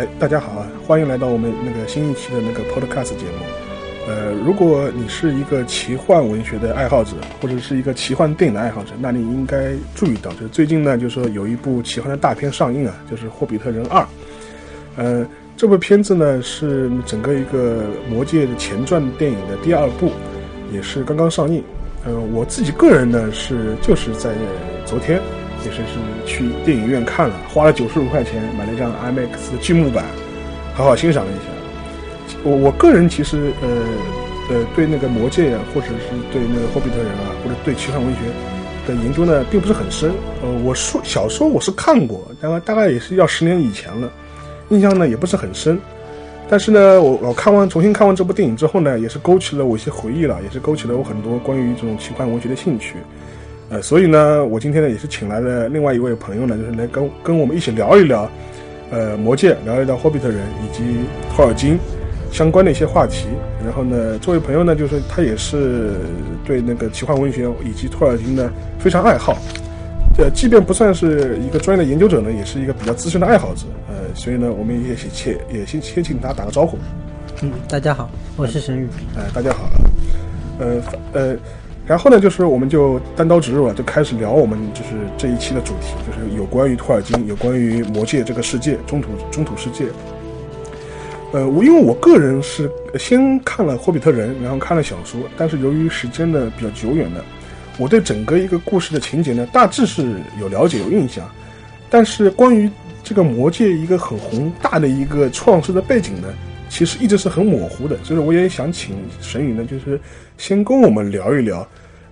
哎，大家好啊！欢迎来到我们那个新一期的那个 Podcast 节目。呃，如果你是一个奇幻文学的爱好者，或者是一个奇幻电影的爱好者，那你应该注意到，就是最近呢，就是说有一部奇幻的大片上映啊，就是《霍比特人二》。呃，这部片子呢是整个一个《魔戒》的前传电影的第二部，也是刚刚上映。呃，我自己个人呢是就是在昨天。也是是去电影院看了，花了九十五块钱买了一张 IMAX 的剧目版，好好欣赏了一下。我我个人其实呃呃对那个魔戒啊，或者是对那个霍比特人啊，或者对奇幻文学的研究呢，并不是很深。呃，我说小说我是看过，大概大概也是要十年以前了，印象呢也不是很深。但是呢，我我看完重新看完这部电影之后呢，也是勾起了我一些回忆了，也是勾起了我很多关于这种奇幻文学的兴趣。呃，所以呢，我今天呢也是请来了另外一位朋友呢，就是来跟跟我们一起聊一聊，呃，魔戒，聊一聊霍比特人以及托尔金相关的一些话题。然后呢，这位朋友呢，就是他也是对那个奇幻文学以及托尔金呢非常爱好。呃，即便不算是一个专业的研究者呢，也是一个比较资深的爱好者。呃，所以呢，我们也先也先先请他打个招呼。嗯，大家好，我是沈宇。哎，大家好。呃呃。然后呢，就是我们就单刀直入了，就开始聊我们就是这一期的主题，就是有关于托尔金，有关于魔界这个世界，中土中土世界。呃，我因为我个人是先看了《霍比特人》，然后看了小说，但是由于时间呢比较久远的，我对整个一个故事的情节呢大致是有了解、有印象，但是关于这个魔界一个很宏大的一个创世的背景呢。其实一直是很模糊的，所以我也想请神宇呢，就是先跟我们聊一聊，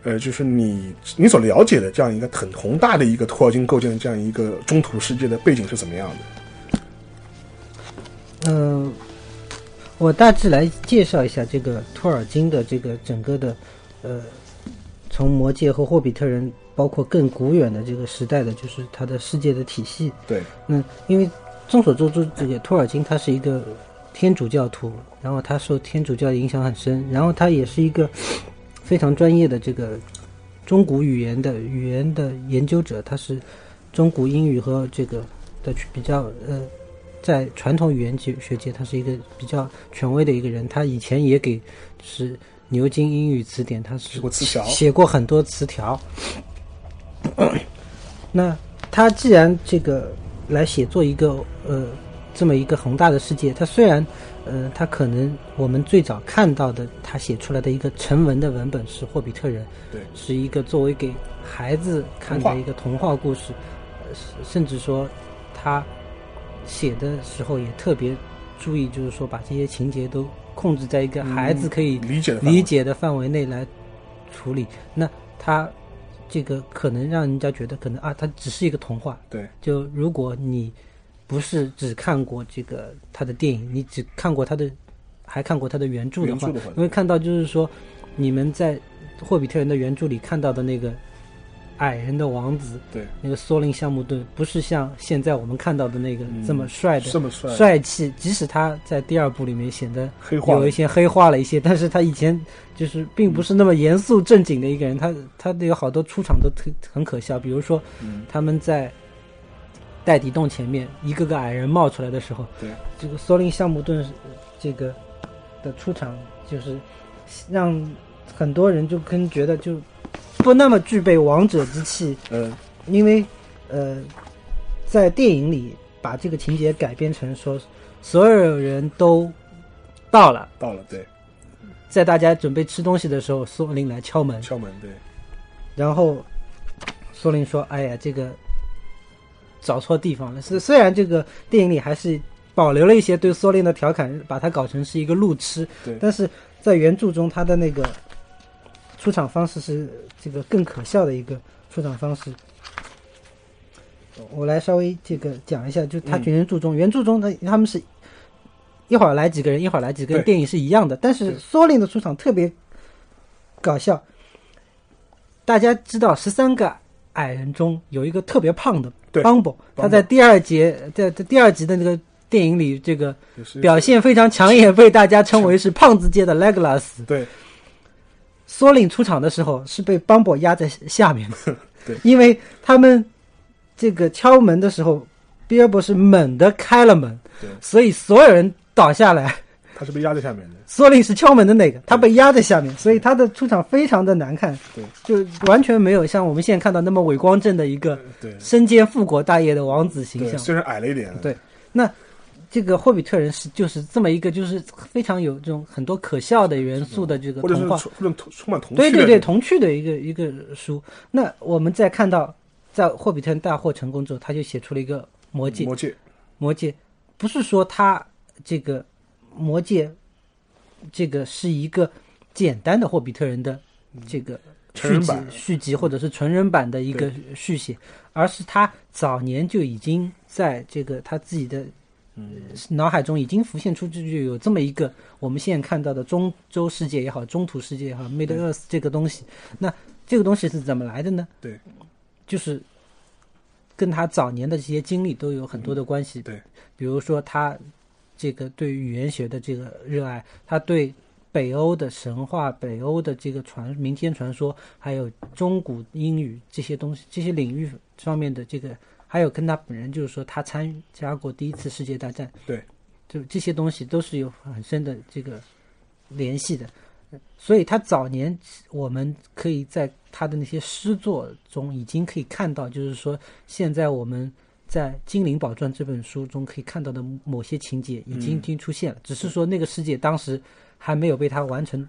呃，就是你你所了解的这样一个很宏大的一个托尔金构建的这样一个中土世界的背景是怎么样的？嗯，我大致来介绍一下这个托尔金的这个整个的，呃，从魔界和霍比特人，包括更古远的这个时代的，就是他的世界的体系。对，那，因为众所周知，这个托尔金他是一个。天主教徒，然后他受天主教的影响很深，然后他也是一个非常专业的这个中古语言的语言的研究者，他是中古英语和这个的比较呃，在传统语言学学界，他是一个比较权威的一个人。他以前也给是牛津英语词典，他是写过很多词条。那他既然这个来写作一个呃。这么一个宏大的世界，他虽然，呃，他可能我们最早看到的他写出来的一个成文的文本是《霍比特人》，对，是一个作为给孩子看的一个童话故事，呃甚至说他写的时候也特别注意，就是说把这些情节都控制在一个孩子可以理解理解的范围内来处理。那他这个可能让人家觉得可能啊，它只是一个童话。对，就如果你。不是只看过这个他的电影，你只看过他的，还看过他的原著的话，你会看到就是说，你们在《霍比特人》的原著里看到的那个矮人的王子，对，那个索林·橡木盾，不是像现在我们看到的那个这么帅的，这么帅帅气。即使他在第二部里面显得有一些黑化了一些，但是他以前就是并不是那么严肃正经的一个人。他他的有好多出场都特很可笑，比如说他们在。袋底洞前面一个个矮人冒出来的时候，对这个索林橡木盾这个的出场，就是让很多人就跟觉得就不那么具备王者之气。嗯，因为呃，在电影里把这个情节改编成说，所有人都到了，到了，对，在大家准备吃东西的时候，索林来敲门，敲门，对，然后索林说：“哎呀，这个。”找错地方了。是虽然这个电影里还是保留了一些对索林的调侃，把它搞成是一个路痴，对。但是在原著中，他的那个出场方式是这个更可笑的一个出场方式。我来稍微这个讲一下，就他原著中，原著中他他们是一会儿来几个人，一会儿来几个人，电影是一样的。但是索林的出场特别搞笑。大家知道，十三个矮人中有一个特别胖的。邦博，他在第二节在在第二集的那个电影里，这个表现非常抢眼，被大家称为是胖子界的 Legolas。对，索林出场的时候是被邦博压在下面的。对，因为他们这个敲门的时候，比尔博士猛地开了门，对，所以所有人倒下来。他是被压在下面的，索林是敲门的那个，他被压在下面，所以他的出场非常的难看，对，就完全没有像我们现在看到那么伟光正的一个对，身兼富国大业的王子形，象。虽然矮了一点，对。那这个霍比特人是就是这么一个就是非常有这种很多可笑的元素的这个童话，充或者充充满童趣对对对，童趣的一个一个书。那我们再看到，在霍比特人大获成功之后，他就写出了一个魔戒。魔戒，魔戒。不是说他这个魔戒这个是一个简单的霍比特人的这个续集续集或者是成人版的一个续写，而是他早年就已经在这个他自己的。脑海中已经浮现出就有这么一个我们现在看到的中洲世界也好，中土世界也好，Middle Earth 这个东西。那这个东西是怎么来的呢？对，就是跟他早年的这些经历都有很多的关系。对，比如说他这个对语言学的这个热爱，他对北欧的神话、北欧的这个传民间传说，还有中古英语这些东西、这些领域上面的这个，还有跟他本人就是说他参加过第一次世界大战，对，就这些东西都是有很深的这个联系的。所以他早年我们可以在他的那些诗作中已经可以看到，就是说现在我们在《精灵宝钻》这本书中可以看到的某些情节已经已经出现了，只是说那个世界当时还没有被他完成，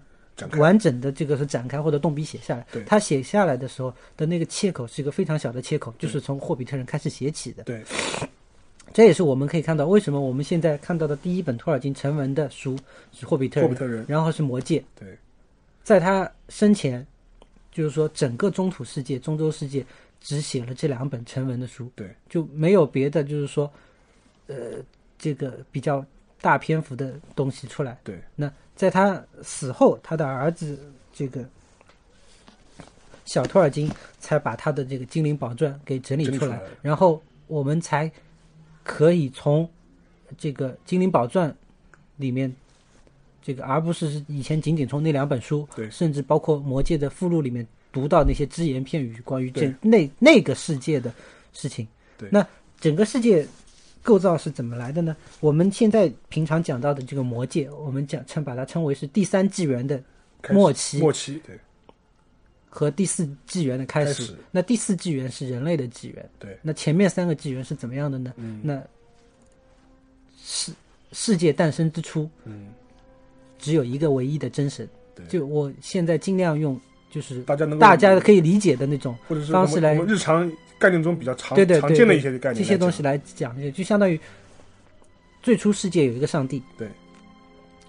完整的这个是展开或者动笔写下来对。他写下来的时候的那个切口是一个非常小的切口，就是从霍比特人开始写起的。对，这也是我们可以看到为什么我们现在看到的第一本托尔金成文的书是霍比特人，霍比特人，然后是魔戒。对，在他生前，就是说整个中土世界、中洲世界只写了这两本成文的书，对，就没有别的，就是说，呃，这个比较大篇幅的东西出来。对，那在他死后，他的儿子这个小托尔金才把他的这个精灵宝钻给整理出来，出来然后我们才可以从这个精灵宝钻里面，这个而不是以前仅仅从那两本书，对甚至包括魔戒的附录里面读到那些只言片语关于这那那个世界的事情。对那整个世界构造是怎么来的呢？我们现在平常讲到的这个魔界，我们讲称把它称为是第三纪元的末期末期，对，和第四纪元的开始。开始那第四纪元是人类的纪元，对，那前面三个纪元是怎么样的呢？嗯那世世界诞生之初，嗯，只有一个唯一的真神。对就我现在尽量用就是大家能够大家可以理解的那种或者是方式来我们日常概念中比较常对对对常见的一些概念，这些东西，来讲，也就相当于最初世界有一个上帝，对，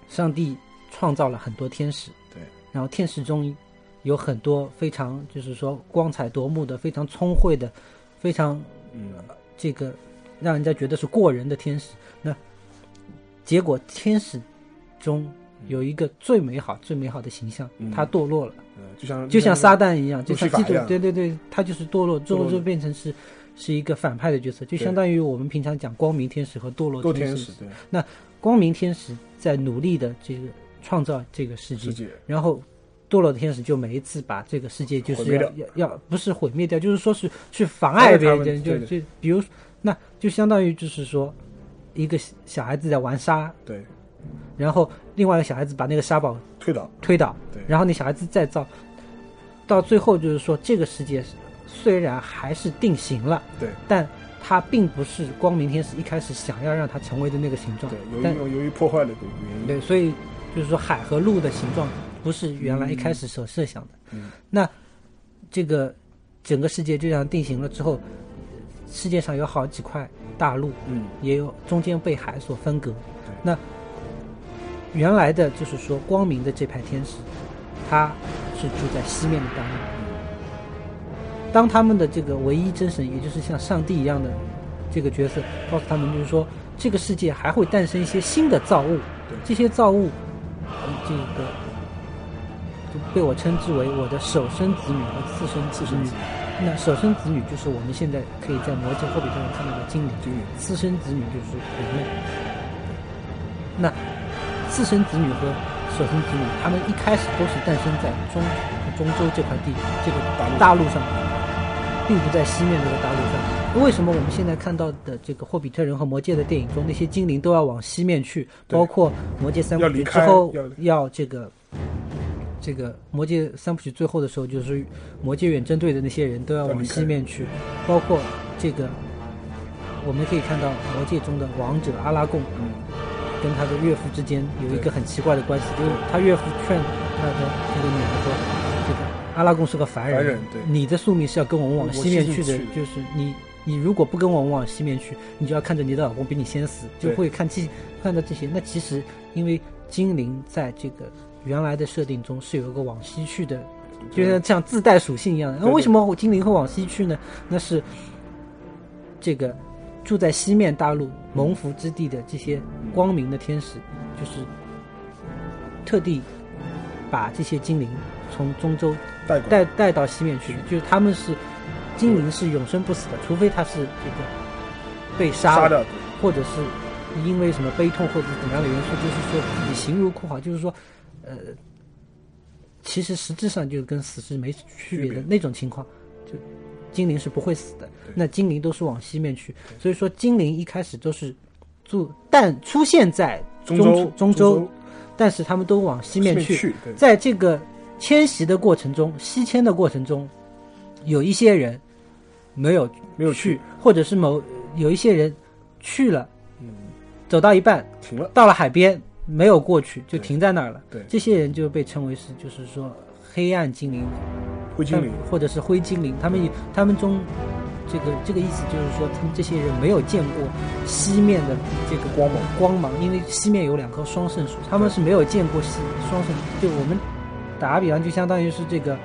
上帝创造了很多天使，对，然后天使中有很多非常就是说光彩夺目的、非常聪慧的、非常嗯，这个让人家觉得是过人的天使。那结果天使中有一个最美好、最美好的形象，嗯。他堕落了，呃就像就像撒旦一样，就像基督对对对，他就是堕落，最后堕落就变成是是一个反派的角色，就相当于我们平常讲光明天使和堕落多天天使。对。光明天使在努力的这个创造这个世界世，界，然后堕落的天使就每一次把这个世界就是要要要不是毁灭掉，就是说是去妨碍别人，就就比如那就相当于就是说一个小孩子在玩沙，对，然后另外一个小孩子把那个沙堡推倒，推倒，对。然后那小孩子再造，到最后就是说这个世界虽然还是定型了，对。但它并不是光明天使一开始想要让它成为的那个形状。对，，由但于由于破坏的原因，对，所以就是说海和陆的形状不是原来一开始所设想的。嗯。那这个整个世界就这样定型了之后，世界上有好几块大陆，嗯，也有中间被海所分隔。那原来的就是说光明的这派天使，他是住在西面的大陆。当他们的这个唯一真神，也就是像上帝一样的这个角色，告诉他们就是说，这个世界还会诞生一些新的造物，对这些造物，呃这个就被我称之为我的首生子女和次生次生子女。那首生子女就是我们现在可以在魔戒、霍比特人看到的精灵，精灵次生子女就是人类。那次生子女和所生子女，他们一开始都是诞生在中中洲这块地这个大陆上，并并不在西面这个大陆上。为什么我们现在看到的这个霍比特人和魔戒的电影中，那些精灵都要往西面去？包括魔戒三部曲之后要要这个这个魔戒三部曲最后的时候，就是魔戒远征队的那些人都要往西面去，包括这个我们可以看到魔戒中的王者阿拉贡嗯，跟他的岳父之间有一个很奇怪的关系，就是他岳父劝他的那个女儿说，这个阿拉贡是个凡人，凡人对你的宿命是要跟我们往往西面去的去，就是你你如果不跟我们往西面去，你就要看着你的老公比你先死，就会看这看到这些。那其实因为精灵在这个原来的设定中是有一个往西去的，就像像自带属性一样的。那为什么精灵会往西去呢？那是这个住在西面大陆蒙福之地的这些光明的天使，就是特地把这些精灵从中州带带带到西面去的，就是他们是精灵是永生不死的，除非他是这个被杀的，或者是因为什么悲痛或者怎么样的元素，就是说自己形如枯槁，就是说，呃，其实实质上就跟死是没区别的那种情况，就精灵是不会死的。那精灵都是往西面去，所以说精灵一开始都是住，但出现在中中州中州州，但是他们都往西面去。去，在这个迁徙的过程中，西迁的过程中，有一些人没有没有去，或者是某有一些人去了，嗯，走到一半，停了，到了海边没有过去，就停在那儿了。对。这些人就被称为是，就是说黑暗精灵，灰精灵，或者是灰精灵。他们他们中这个这个意思就是说，他们这些人没有见过西面的这个光芒光芒，因为西面有两棵双圣树，他们是没有见过西双圣。就我们打个比方，就相当于是这个。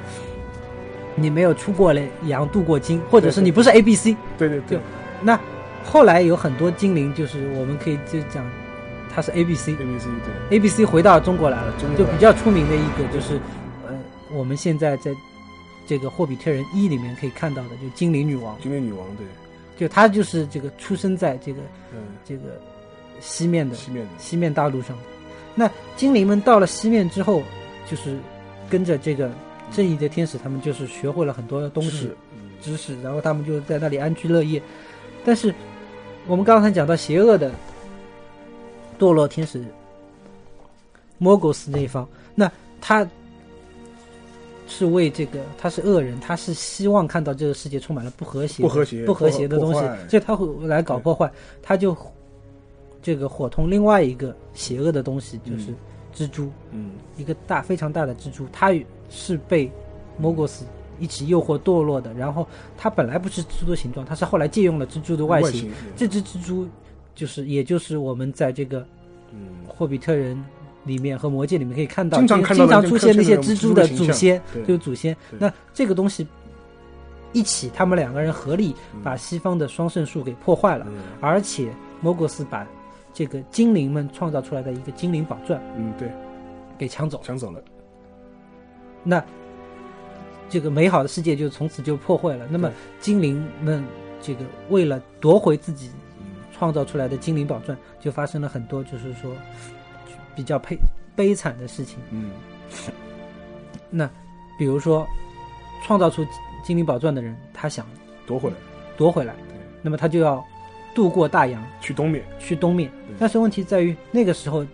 你没有出过来羊渡过金，或者是你不是 A B C，对对对那后来有很多精灵，就是我们可以就讲，他是 A B C，，A B C 对，A B C 回到中国来了就比较出名的一个就是，呃，我们现在在这个《霍比特人一》里面可以看到的，就精灵女王，精灵女王对，就她就是这个出生在这个嗯，这个西面的西面的，西面大陆上。那精灵们到了西面之后，就是跟着这个正义的天使，他们就是学会了很多东西，嗯。知识，然后他们就在那里安居乐业。但是我们刚才讲到邪恶的堕落天使莫格斯那一方，那他是为这个他是恶人，他是希望看到这个世界充满了不和谐、不和谐不和谐的东西所以他会来搞破坏，他就这个伙同另外一个邪恶的东西，就是蜘蛛。嗯，一个大非常大的蜘蛛，它是被莫格斯一起诱惑堕落的。然后它本来不是蜘蛛的形状，它是后来借用了蜘蛛的外形。形，这只蜘蛛就是，也就是我们在这个嗯，霍比特人里面和魔戒里面可以看到，经常经常出现那些蜘蛛的祖先，就是祖先。那这个东西一起，他们两个人合力把西方的双圣树给破坏了，嗯而且摩格斯把这个精灵们创造出来的一个精灵宝钻嗯，对，给抢走。抢走了，那这个美好的世界就从此就破坏了。那么精灵们这个为了夺回自己嗯创造出来的精灵宝钻，就发生了很多就是说比较悲悲惨的事情。嗯，那比如说创造出精灵宝钻的人，他想夺回来，夺回来，那么他就要渡过大洋去东面，去东面。但是问题在于那个时候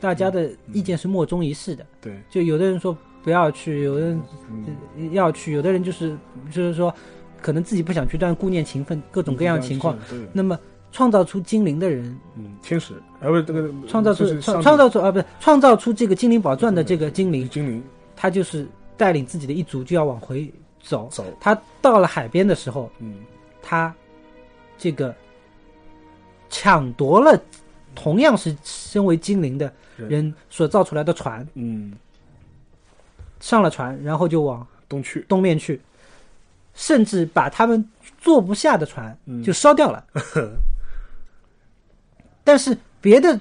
大家的意见是莫衷一是的，对，就有的人说不要去，有的人嗯，要去，有的人就是就是说，可能自己不想去，但顾念情分，各种各样的情况。对，那么创造出精灵的人，嗯，天使，啊不是这个创造出创创造出啊不是创造出这个精灵宝钻的这个精灵，精灵。他就是带领自己的一族就要往回走。走，他到了海边的时候，嗯，他这个抢夺了同样是身为精灵的人。所造出来的船，嗯，上了船，然后就往东去，东面去，甚至把他们坐不下的船嗯。就烧掉了。但是别的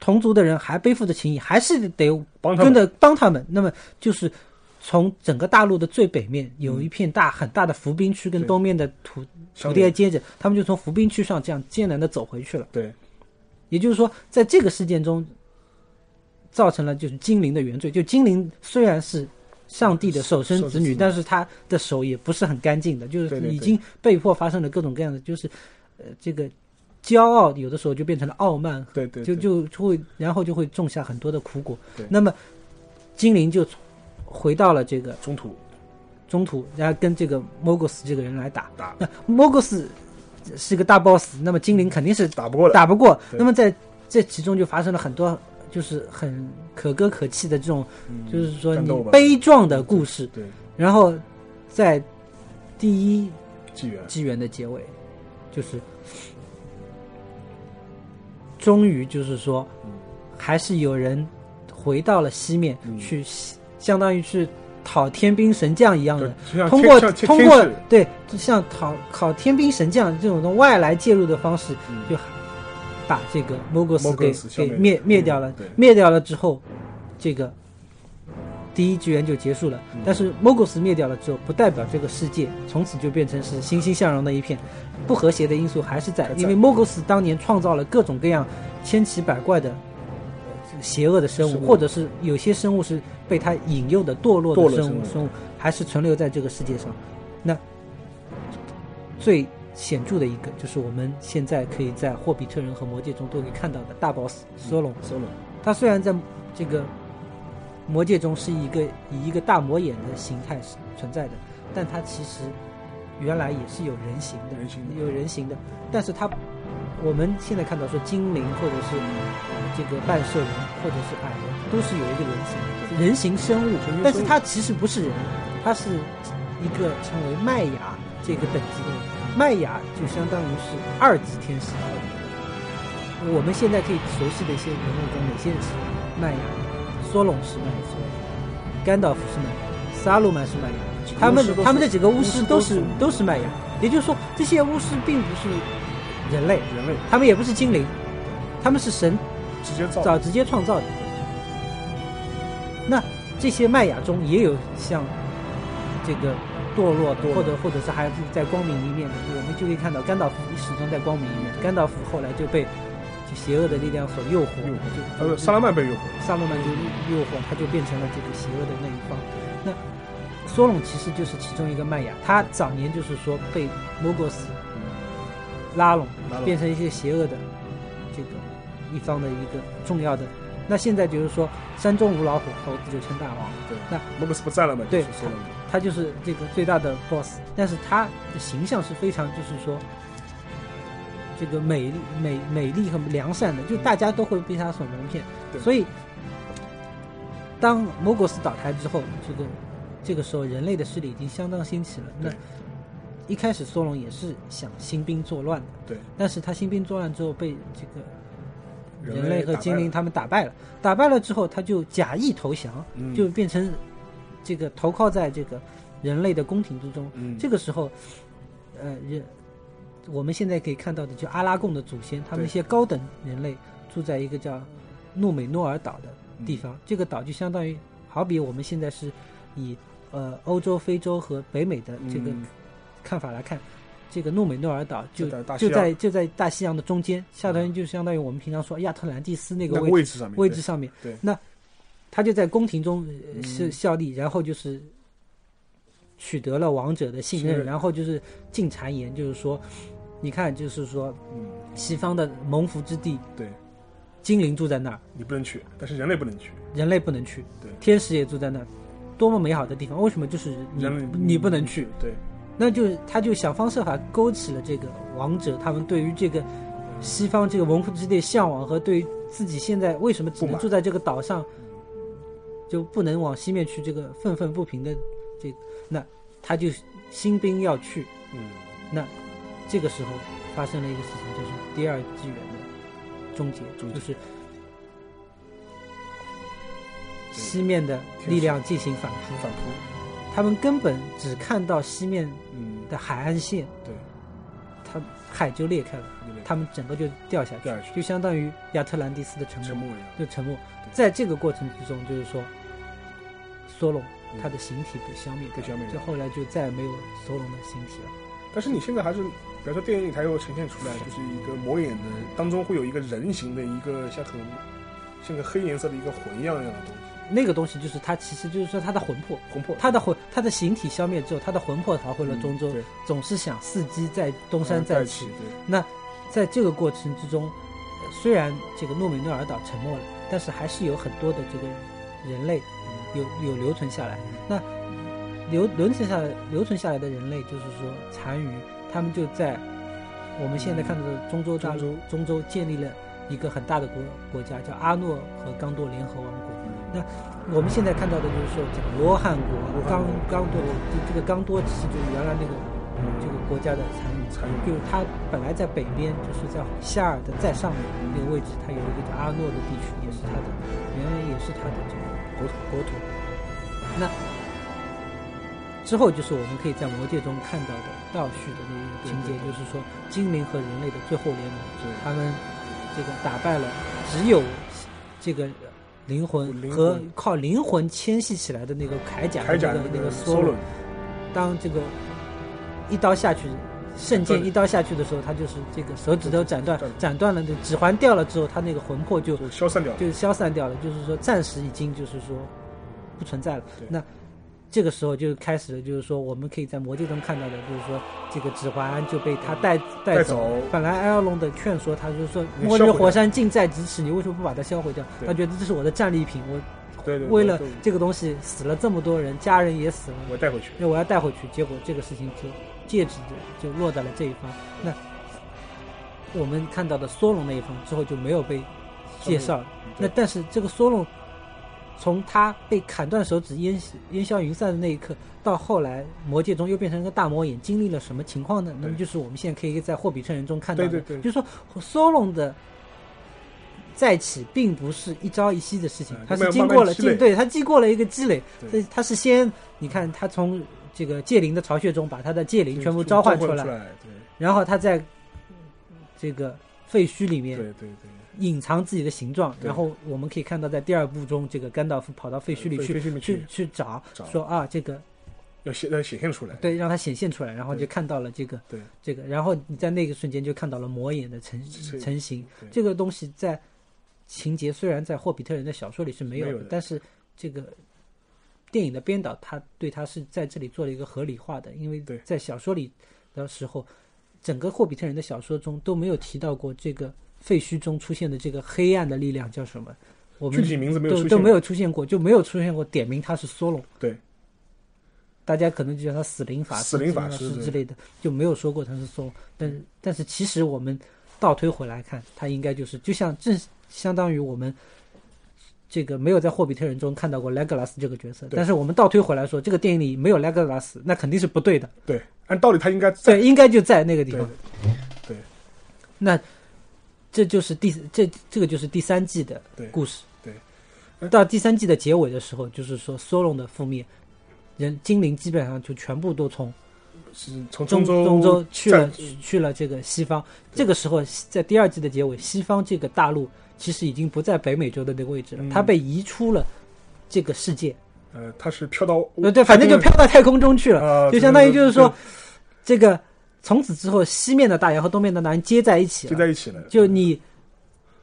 同族的人还背负着情谊，还是得帮跟着帮他们。那么就是从整个大陆的最北面有一片大很大的伏兵区，跟东面的土土地接着，他们就从伏兵区上这样艰难的走回去了。对，也就是说，在这个事件中，造成了就是精灵的原罪。就精灵虽然是上帝的首生子女，但是他的手也不是很干净的，就是已经被迫发生了各种各样的，就是呃这个骄傲有的时候就变成了傲慢，对对，就对。就就会然后就会种下很多的苦果。对。那么精灵就回到了这个中途。中途，然后跟这个莫格斯这个人来打。打。那莫格斯是个大 boss，那么精灵肯定是打不过的，打不过。那么在这其中就发生了很多就是很可歌可泣的这种，嗯就是说你悲壮的故事。对。然后在第一纪元，纪元的结尾，就是终于就是说嗯，还是有人回到了西面嗯。去，相当于是讨天兵神将一样的。，通过通过对，就像讨考天兵神将这种的外来介入的方式，嗯。就把这个莫格斯给给灭灭灭掉了灭掉了之后，这个第一纪元就结束了。嗯但是莫格斯灭掉了之后，不代表这个世界从此就变成是欣欣向荣的一片，不和谐的因素还是在因为莫格斯当年创造了各种各样千奇百怪的。呃邪恶的生物，或者是有些生物是被他引诱的堕落的生物，生物还是存留在这个世界上。那最显著的一个，就是我们现在可以在霍比特人和魔戒中都可以看到的大 boss 索隆。solo，他虽然在这个魔界中是一个以一个大魔眼的形态是存在的，但它其实原来也是有人形的，人形的有人形的。但是它我们现在看到说精灵或者是呃这个半兽人或者是矮人，都是有一个人形的人形生物但是它其实不是人，它是一个称为麦雅这个等级的人。麦雅就相当于是二级天使。我们现在可以熟悉的一些人物中，哪些人是麦雅？索隆是麦雅，甘道夫是麦雅，萨鲁曼是麦雅。他们他们这几个巫巫师都是师都是麦雅，也就是说，这些巫师并不是人类，人类。他们也不是精灵，他们是神直接造早直接创造的。那这些麦雅中也有像这个堕落堕落。或者或者是还是在光明一面的，我们就可以看到甘道夫始终在光明一面，甘道夫后来就被就邪恶的力量所诱惑，诱惑就呃，萨拉曼被诱惑，萨拉曼就诱惑，他就变成了这个邪恶的那一方。那索隆其实就是其中一个麦雅，他早年就是说被摩格斯拉拢，变成一些邪恶的这个一方的一个重要的。那现在就是说，山中无老虎，猴子就称大王，对，那摩格斯不在了嘛，对他就是这个最大的 boss。但是他的形象是非常，就是说。这个美丽、美美丽和良善的，就大家都会被他所蒙骗。对。所以，当摩格斯倒台之后，这个这个时候人类的势力已经相当兴起了。那一开始索隆也是想兴兵作乱的，对，但是他兴兵作乱之后被这个人类类和精灵他们打败了，打败了之后他就假意投降，嗯。就变成这个投靠在这个人类的宫廷之中。嗯。这个时候，呃，人我们现在可以看到的，就阿拉贡的祖先，他们一些高等人类住在一个叫诺美诺尔岛的地嗯。方。这个岛就相当于，好比我们现在是以呃欧洲、非洲和北美的这个嗯。看法来看，这个诺美诺尔岛就就在就在大西洋的中间，相当于就相当于我们平常说亚特兰蒂斯那个那个位位置上面位置上面。对。那他就在宫廷中是效力，然后就是取得了王者的，信任。然后就是进谗言，就是说，你看，就是说嗯，西方的蒙福之地，对精灵住在那儿，你不能去，但是人类不能去，人类不能去，对天使也住在那儿，多么美好的地方！为什么就是你人类你不能去？，对，那就他就想方设法勾起了这个王者他们对于这个西方这个蒙福之地向往和对于自己现在为什么只能住在这个岛上，就不能往西面去这个愤愤不平的这个，那他就兴兵要去。嗯，那这个时候发生了一个事情，就是第二纪元的终结，就是西面的力量进行反扑，反扑，他们根本只看到西面嗯，的海岸线，对，它海就裂开了，他们整个就掉下去，掉下去。就相当于亚特兰蒂斯的沉没，就沉没。在这个过程之中，就是说，索隆嗯。他的形体被消灭，被消灭掉就后来就再也没有索隆的形体了。但是你现在还是，比如说电影里它又呈现出来，就是一个魔眼的当中会有一个人形的一个像很像个黑颜色的一个魂一样一样的东西，那个东西就是它，其实就是说它的魂魄，魂魄，它的魂，它的形体消灭之后，它的魂魄逃回了中州，对。总是想伺机在东山再再起。对，那在这个过程之中，呃虽然这个诺美诺尔岛沉没了，但是还是有很多的这个人类有有留存下来。那留留存下来留存下来的人类，就是说残余，他们就在我们现在看到的中州大陆中州建立了一个很大的国国家，叫阿诺和刚多联合王国。那我们现在看到的就是说，这个罗汉国刚刚多的这这个刚多，其实就是原来那个这个国家的残余。残余就是它本来在北边，就是在夏尔的再上面那个位置，它有一个叫阿诺的地区，也是它的，原来也是它的这个国土国土。那之后就是我们可以在魔界中看到的倒叙的那个情节，就是说精灵和人类的最后联盟，对。他们这个打败了只有这个灵魂和靠灵魂牵系起来的那个铠甲的那个那个梭 Solo 当这个一刀下去，圣剑一刀下去的时候，他就是这个手指头斩断斩，断了，那指环掉了之后，他那个魂魄就就消散掉了。就消散掉了，就是说暂时已经就是说不存在了。那这个时候就开始了，就是说我们可以在魔界中看到的，就是说这个指环就被他带带带走走。本来埃尔隆的劝说，他就是说末日火山近在咫尺，你为什么不把它销毁掉？他觉得这是我的战利品，我对对，对为了这个东西死了这么多人，家人也死了，我带回去。那我要带回去，结果这个事情就戒指就就落在了这一方。那我们看到的梭隆那一方之后就没有被介绍了。那但是这个梭隆，从他被砍断手指、烟烟消云散的那一刻，到后来魔界中又变成一个大魔眼，经历了什么情况呢？那么就是我们现在可以在霍比特人中看到的，对对对。就是说梭隆的。再起并不是一朝一夕的事情嗯，它慢慢是经过了积累？经对他经过了一个积累，对。所以它是先你看他从这个戒灵的巢穴中把他的戒灵全部召唤出来，出对。然后他在这个废墟里面对对对，隐藏自己的形状，然后我们可以看到在第二部中，这个甘道夫跑到废墟里去去去去找，找。说啊这个要显要显现出来。对让它显现出来，然后就看到了这个对。这个，然后你在那个瞬间就看到了魔眼的成成型，这个东西在情节虽然在霍比特人的小说里是没有没有的。但是这个电影的编导他对他是在这里做了一个合理化的，因为在小说里的时候，整个霍比特人的小说中都没有提到过这个废墟中出现的这个黑暗的力量叫什么，我们具体名字没有出现，都都没有出现过，就没有出现过点名他是梭隆。对，大家可能就叫他死灵法师、死灵法师之类的，就没有说过他是梭隆。但是但是其实我们倒推回来看，他应该就是就像正相当于我们这个没有在霍比特人中看到过莱格拉斯这个角色，但是我们倒推回来说，这个电影里没有莱格拉斯，那肯定是不对的。对，按道理他应该在对，应该就在那个地对方。对那这就是第这这个就是第三季的对故事。对到第三季的结尾的时候，就是说梭隆的覆灭，人精灵基本上就全部都从是从中州中州去了去了这个西方。这个时候，在第二季的结尾，西方这个大陆其实已经不在北美洲的那个位置了，嗯它被移出了这个世界。呃，它是飘到呃，对，反正就飘到太空中去了，啊，就相当于就是说，这个从此之后，西面的大洋和东面的大洋接在一起了。接在一起了，就你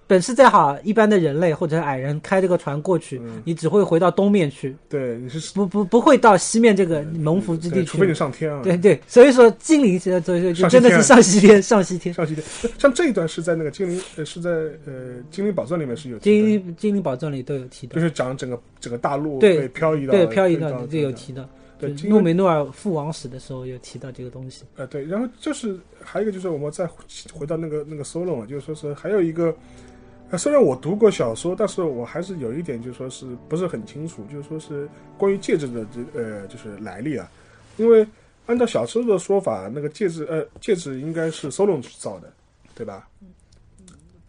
本事再好，一般的人类或者矮人开这个船过去，嗯。你只会回到东面去，对你是不不不会到西面这个蒙福之地对除非你。上天啊，对对，所以说精灵现在所以说就真的是 上西天，上西天。上西天。像这一段是在那个精灵呃是在呃精灵宝钻里面是有精灵精灵宝钻里都有提到。就，是讲整个整个大陆对漂移的对，漂移到到这有提到，就对诺梅诺尔父王史的时候有提到这个东西。呃，对，然后就是还有一个就是我们再回到那个那个 solo 嘛，就是说是还有一个，呃，虽然我读过小说，但是我还是有一点就是说是不是很清楚，就是说是关于戒指的这呃就是来历啊，因为按照小说的说法，那个戒指呃戒指应该是 solo 造的，对吧？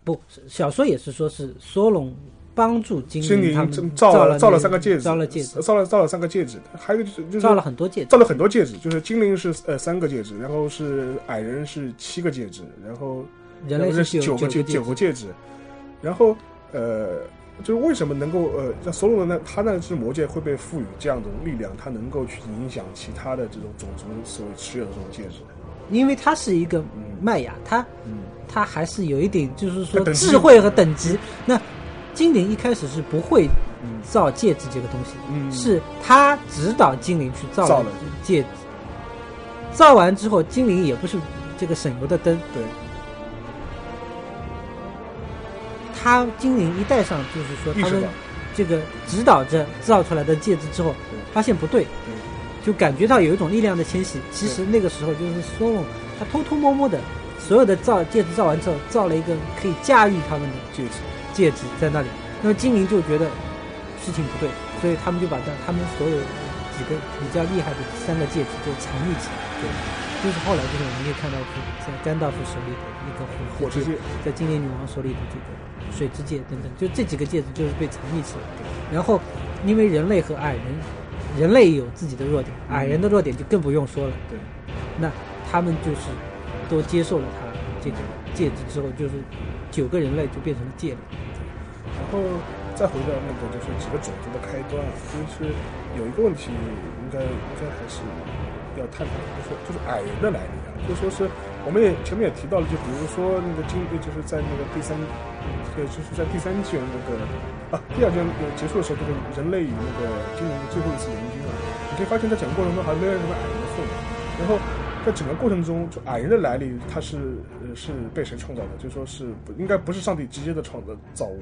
不，小说也是说是索隆帮助精精灵他灵们造了造了三个戒指，造了戒指，造了造了三个戒指，还有就是就是造了很多戒指。造了很多戒指，就是精灵是呃三个戒指，然后是矮人是七个戒指，然后人类是是九个九个戒指，然后呃，就是为什么能够呃，像所有的那他那只魔戒会被赋予这样的力量，它能够去影响其他的这种种族所持有的这种戒指？因为它是一个嗯麦雅，它嗯，它还是有一点就是说智慧和等级。那精灵一开始是不会嗯造戒指这个东西，嗯。是他指导精灵去造了。戒指。造完之后，精灵也不是这个省油的灯，对，他精灵一戴上，就是说他们这个指导着造出来的戒指之后，发现不对，对。就感觉到有一种力量的迁徙。其实那个时候就是索隆，他偷偷摸摸的，所有的造戒指造完之后，造了一个可以驾驭他们的戒指，戒指在那里。那么精灵就觉得事情不对，所以他们就把他他们所有几个比较厉害的三个戒指就藏匿起来。对，就是后来就是我们可以看到在甘道夫手里的一个火之戒，在精灵女王手里的这个水之戒等等，就这几个戒指就是被藏匿起来。然后，因为人类和矮人，人类有自己的弱点，矮人的弱点就更不用说了。对，那他们就是都接受了他这个戒指之后，就是九个人类就变成了戒灵。然后再回到那个就是几个种族的开端啊，就是有一个问题应该应该还是要探讨，就是就是矮人的来历啊，就说是我们也前面也提到了，就比如说那个经就是在那个第三，呃就是在第三季那个啊第二卷结束的时候，这个人类与那个精灵的最后一次联军啊，你可以发现在整个过程中好像没有什么矮人的份，然后。在整个过程中，就矮人的来历，它是呃是被谁创造的？就说是不应该不是上帝直接的创造造物，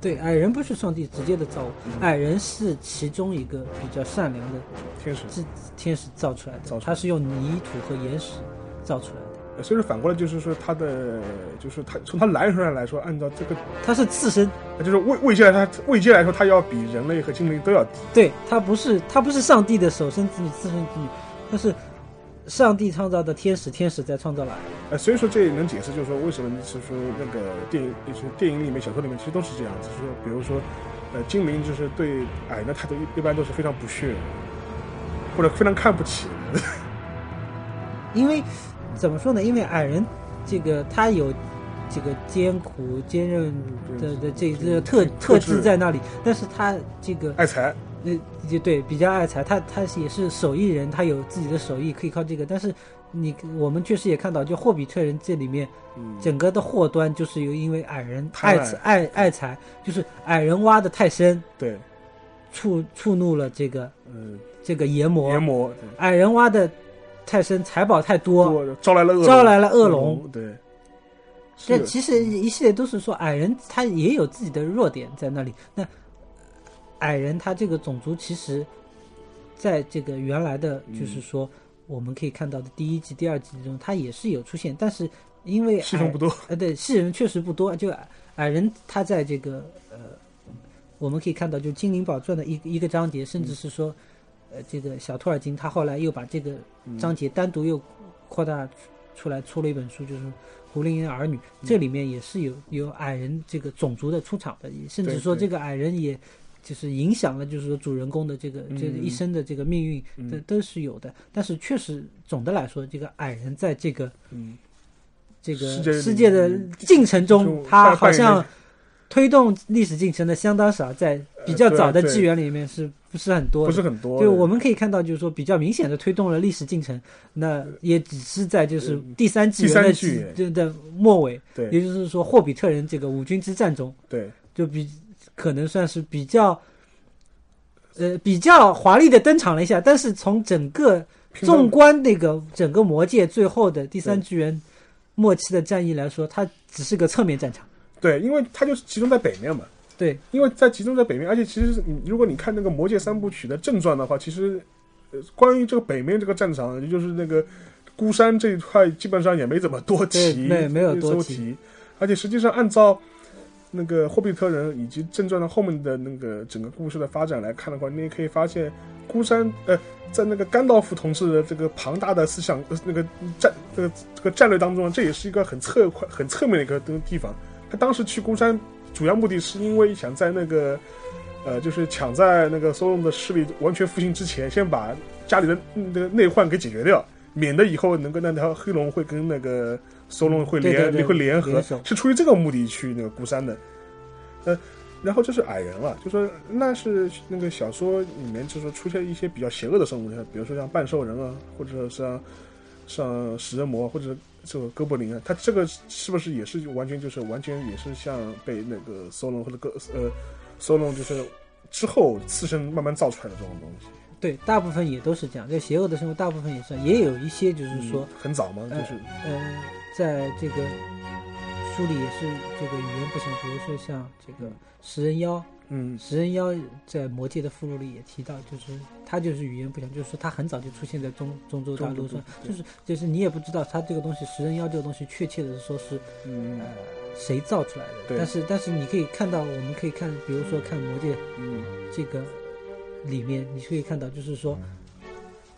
对矮人不是上帝直接的造物，矮人是其中一个比较善良的天使。是天使造出来的，造出来的他是用泥土和岩石造出来的，呃所以说反过来就是说他的，就是他从他来源上来说，按照这个，他是自身，呃就是位位阶来说，位阶来说，他要比人类和精灵都要低。对他不是他不是上帝的首生子女、次生子女，他是上帝创造的天使，天使在创造了矮人。呃，所以说这也能解释，就是说为什么是说那个电影，就是电影里面、小说里面其实都是这样子，就是说，比如说，呃，精灵就是对矮人的态度一一般都是非常不屑，或者非常看不起。因为怎么说呢？因为矮人这个他有这个艰苦坚韧的的这这个特特质在那里，但是他这个爱财，呃，就对，比较爱财，他他也是手艺人，他有自己的手艺，可以靠这个。但是你我们确实也看到，就霍比特人这里面嗯，整个的祸端就是由因为矮人爱财爱爱财，就是矮人挖的太深，对，触触怒了这个呃，这个炎魔，炎魔，矮人挖的太深，财宝太多，招来了恶招来了恶龙龙。，对。这是其实一系列都是说矮人他也有自己的弱点在那里。那矮人他这个种族其实，在这个原来的嗯就是说、我们可以看到的第一季、第二季中，他也是有出现，但是因为戏份不多，呃，对，戏人确实不多。就矮矮人他在这个呃，我们可以看到，就《精灵宝钻》的一个一个章节，甚至是说，呃，这个小托尔金他后来又把这个章节单独又扩大出出来，出了一本书，就是《胡林人儿女》，这里面也是有有矮人这个种族的出场的，甚至说这个矮人也。就是影响了，就是说主人公的这个这个一生的这个命运，嗯这都是有的。但是确实总的来说，这个矮人在这个嗯，这个世界里世界的进程中，他好像推动历史进程的相当少，在比较早的纪元里面是不是很多？不是很多。就我们可以看到，就是说比较明显的推动了历史进程，那也只是在就是嗯第三纪元的末尾，对也就是说霍比特人这个五军之战中，对就比可能算是比较，呃，比较华丽的登场了一下，但是从整个纵观那个整个魔界最后的第三纪元末期的战役来说，它只是个侧面战场。对，因为它就是集中在北面嘛。对，因为在集中在北面，而且其实你如果你看那个《魔界三部曲》的正传的话，其实呃关于这个北面这个战场，也就是那个孤山这一块，基本上也没怎么多提，对没没有多提。而且实际上按照那个霍比特人以及正传的后面的那个整个故事的发展来看的话，你也可以发现孤山呃。在那个甘道夫同志的这个庞大的思想、那个战这个这个战略当中，这也是一个很侧快、很侧面的一个地方。他当时去孤山主要目的是因为想在那个，呃，就是抢在那个索隆的势力完全复兴之前，先把家里的那个内患给解决掉，免得以后能够那条黑龙会跟那个索隆会联对对对会联合联，是出于这个目的去那个孤山的。呃，然后就是矮人了，就说那是那个小说里面就说出现一些比较邪恶的生物，比如说像半兽人啊，或者像像食人魔或者这个哥布林啊，他这个是不是也是完全就是完全也是像被那个索隆或者哥呃索隆就是之后自身慢慢造出来的这种东西。对，大部分也都是这样。这邪恶的生物大部分也是，也有一些就是说，嗯很早吗？就呃是呃，在这个书里也是这个语言不详，比如说像这个食人妖，嗯。食人妖在魔界的附录里也提到，就是他就是语言不详，就是说他很早就出现在中中州大陆上，就是就是你也不知道他这个东西食人妖这个东西确切的说是嗯。呃谁造出来的，但是但是你可以看到，我们可以看，比如说看魔界嗯。这个里面，你可以看到，就是说，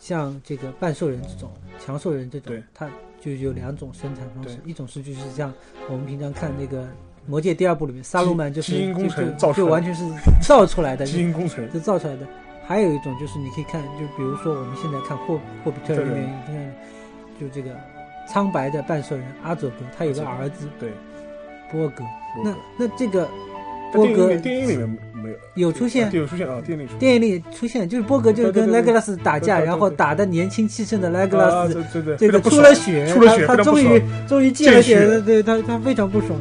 像这个半兽人这种、强兽人这种对，它就有两种生产方式，一种是就是像我们平常看那个《魔戒》第二部里面，萨鲁曼就是基因工程就就造就完全是造出来的，基因工程，就造出来的。还有一种就是你可以看，就比如说我们现在看霍霍比特人里面，你看就这个苍白的半兽人阿佐格，他有个儿子对。波格。那那这个在波格电影里面没有有出现。啊有出现啊，电影里出现。电影里出现，就是波格就是跟莱格拉斯打架，然后打的年轻气盛的莱格拉啊，斯，这个出了血，他终于终于见了血。对他他非常不爽。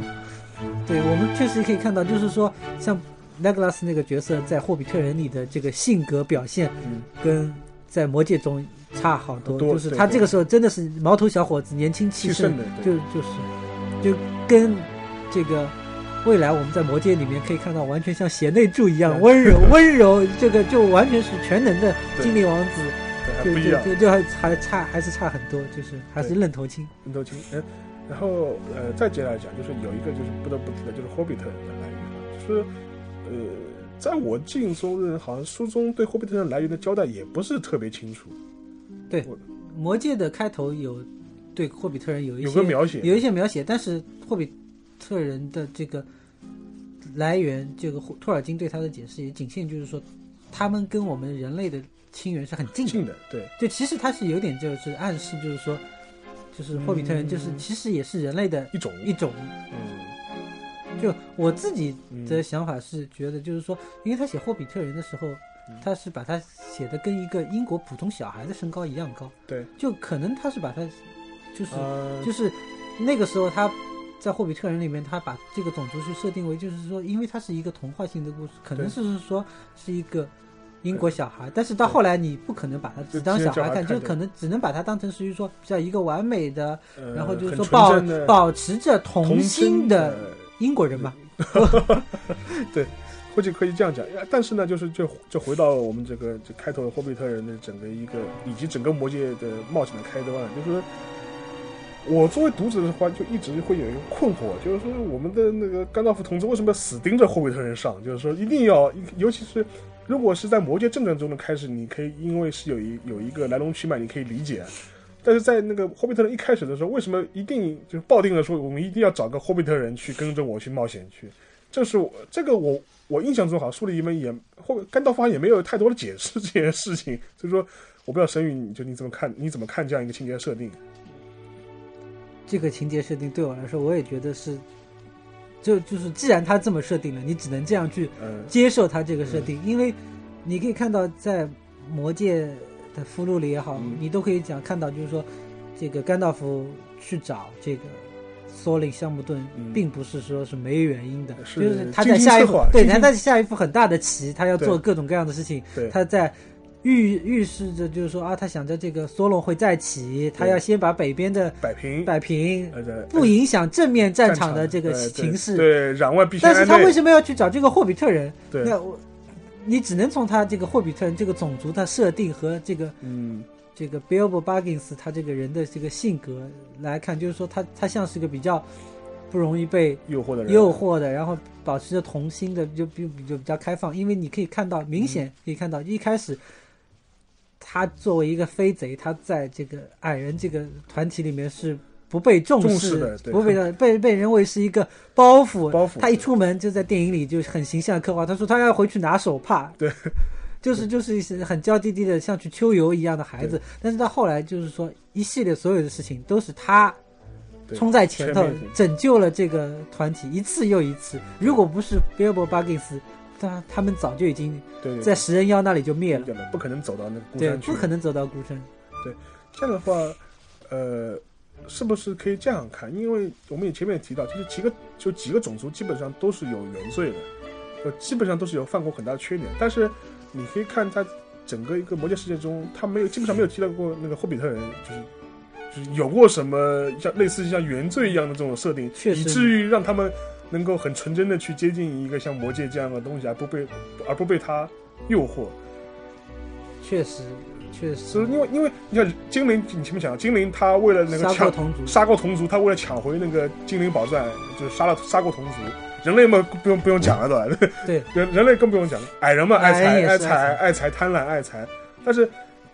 对我们确实可以看到，就是说像莱格拉斯那个角色在霍比特人里的这个性格表现，嗯。跟在魔戒中差好多，多就是他这个时候真的是毛头小伙子，年轻气盛气盛，的，就就是就跟这个未来我们在魔界里面可以看到，完全像贤内助一样温柔 温柔，这个就完全是全能的精灵王子，就就就就还还差还是差很多，就是还是愣头青。愣头青。嗯，然后呃，再接下来讲，就是有一个就是不得不提的，就是霍比特人的来源啊，就是呃，在我记忆中，好像书中对霍比特人来源的交代也不是特别清楚，对魔界的开头有对霍比特人有一有个描写，有一些描写，但是霍比特人的这个来源，这个霍托尔金对他的解释也仅限就是说，他们跟我们人类的亲缘是很近的。近的，对，就其实他是有点就是暗示，就是说，就是霍比特人就是嗯其实也是人类的一种，一种。嗯。就我自己嗯的想法是觉得，就是说，因为他写霍比特人的时候，嗯。他是把他写的跟一个英国普通小孩的身高一样高，对，就可能他是把他就是啊，就是那个时候他在霍比特人里面，他把这个种族去设定为，就是说，因为它是一个童话性的故事，可能对是说是一个英国小孩，但是到后来你不可能把他只当小孩看，就可能只能把他当成是于说比较一个完美的，呃然后就是说保保持着童童心的的。英国人吧。对或者可以这样讲，但是呢，就是就就回到我们这个这开头的霍比特人的整个一个以及整个魔界的冒险的开端，就是说我作为读者的话，就一直会有一个困惑，就是说我们的那个甘道夫同志为什么要死盯着霍比特人上？就是说一定要，尤其是如果是在魔界正传中的开始，你可以因为是有一有一个来龙去脉，你可以理解。但是在那个霍比特人一开始的时候，为什么一定就抱定了说我们一定要找个霍比特人去跟着我去冒险去？这是我这个我我印象中好像书里面也后甘道夫好像也没有太多的解释这件事情，所以说我不知道神宇，就你怎么看？你怎么看这样一个情节设定？这个情节设定对我来说，我也觉得是，就就是既然他这么设定了，你只能这样去嗯。接受他这个设定，因为你可以看到在魔戒的附录里也好，嗯。你都可以讲看到，就是说这个甘道夫去找这个索林橡木盾，嗯。并不是说是没原因的，是就是他在下一幅心策划，对，他在下一幅很大的棋，他要做各种各样的事情，他在。预预示着，就是说啊，他想着这个索隆会再起，他要先把北边的摆平，摆平，不影响正面战战场的这个对对情势。对，攘外必先但是。他为什么要去找这个霍比特人？对，那我，你只能从他这个霍比特人这个种族的设定和这个嗯，这个 Bilbo Baggins 他这个人的这个性格来看，就是说他他像是个比较不容易被诱惑的人，诱惑的，然后保持着童心的，就比就比较开放。因为你可以看到，明嗯显可以看到，一开始他作为一个飞贼，他在这个矮人这个团体里面是不被重重视视的对不被被被认为是一个包袱。包袱他一出门就在电影里就很形象的刻画，他说他要回去拿手帕。对。就是就是一些很娇滴滴的，像去秋游一样的孩子，但是到后来就是说，一系列所有的事情都是他冲在前头拯救了这个团体一次又一次。如果不是 Bilbo Baggins，他他们早就已经对对在食人妖那里就灭了，对不可能走到那个孤去不。可能走到孤山。这样的话，呃，是不是可以这样看？因为我们也前面也提到，就是几个就几个种族基本上都是有原罪的，呃，基本上都是有犯过很大的缺点。但是你可以看他整个一个魔界世界中，他没有基本上没有提到过那个霍比特人，就是就是有过什么像类似像原罪一样的这种设定，以至于让他们能够很纯真的去接近一个像魔戒这样的东西，而不被而不被他诱惑。确实确实以因为因为你看精灵，你前面讲精灵，他为了那个杀抢过同族，杀过同族，他为了抢回那个精灵宝钻，就是杀了杀过同族。人类嘛，不用不用讲了，对吧？对 人人类更不用讲了，矮人嘛，爱财爱财爱财贪婪爱财。但是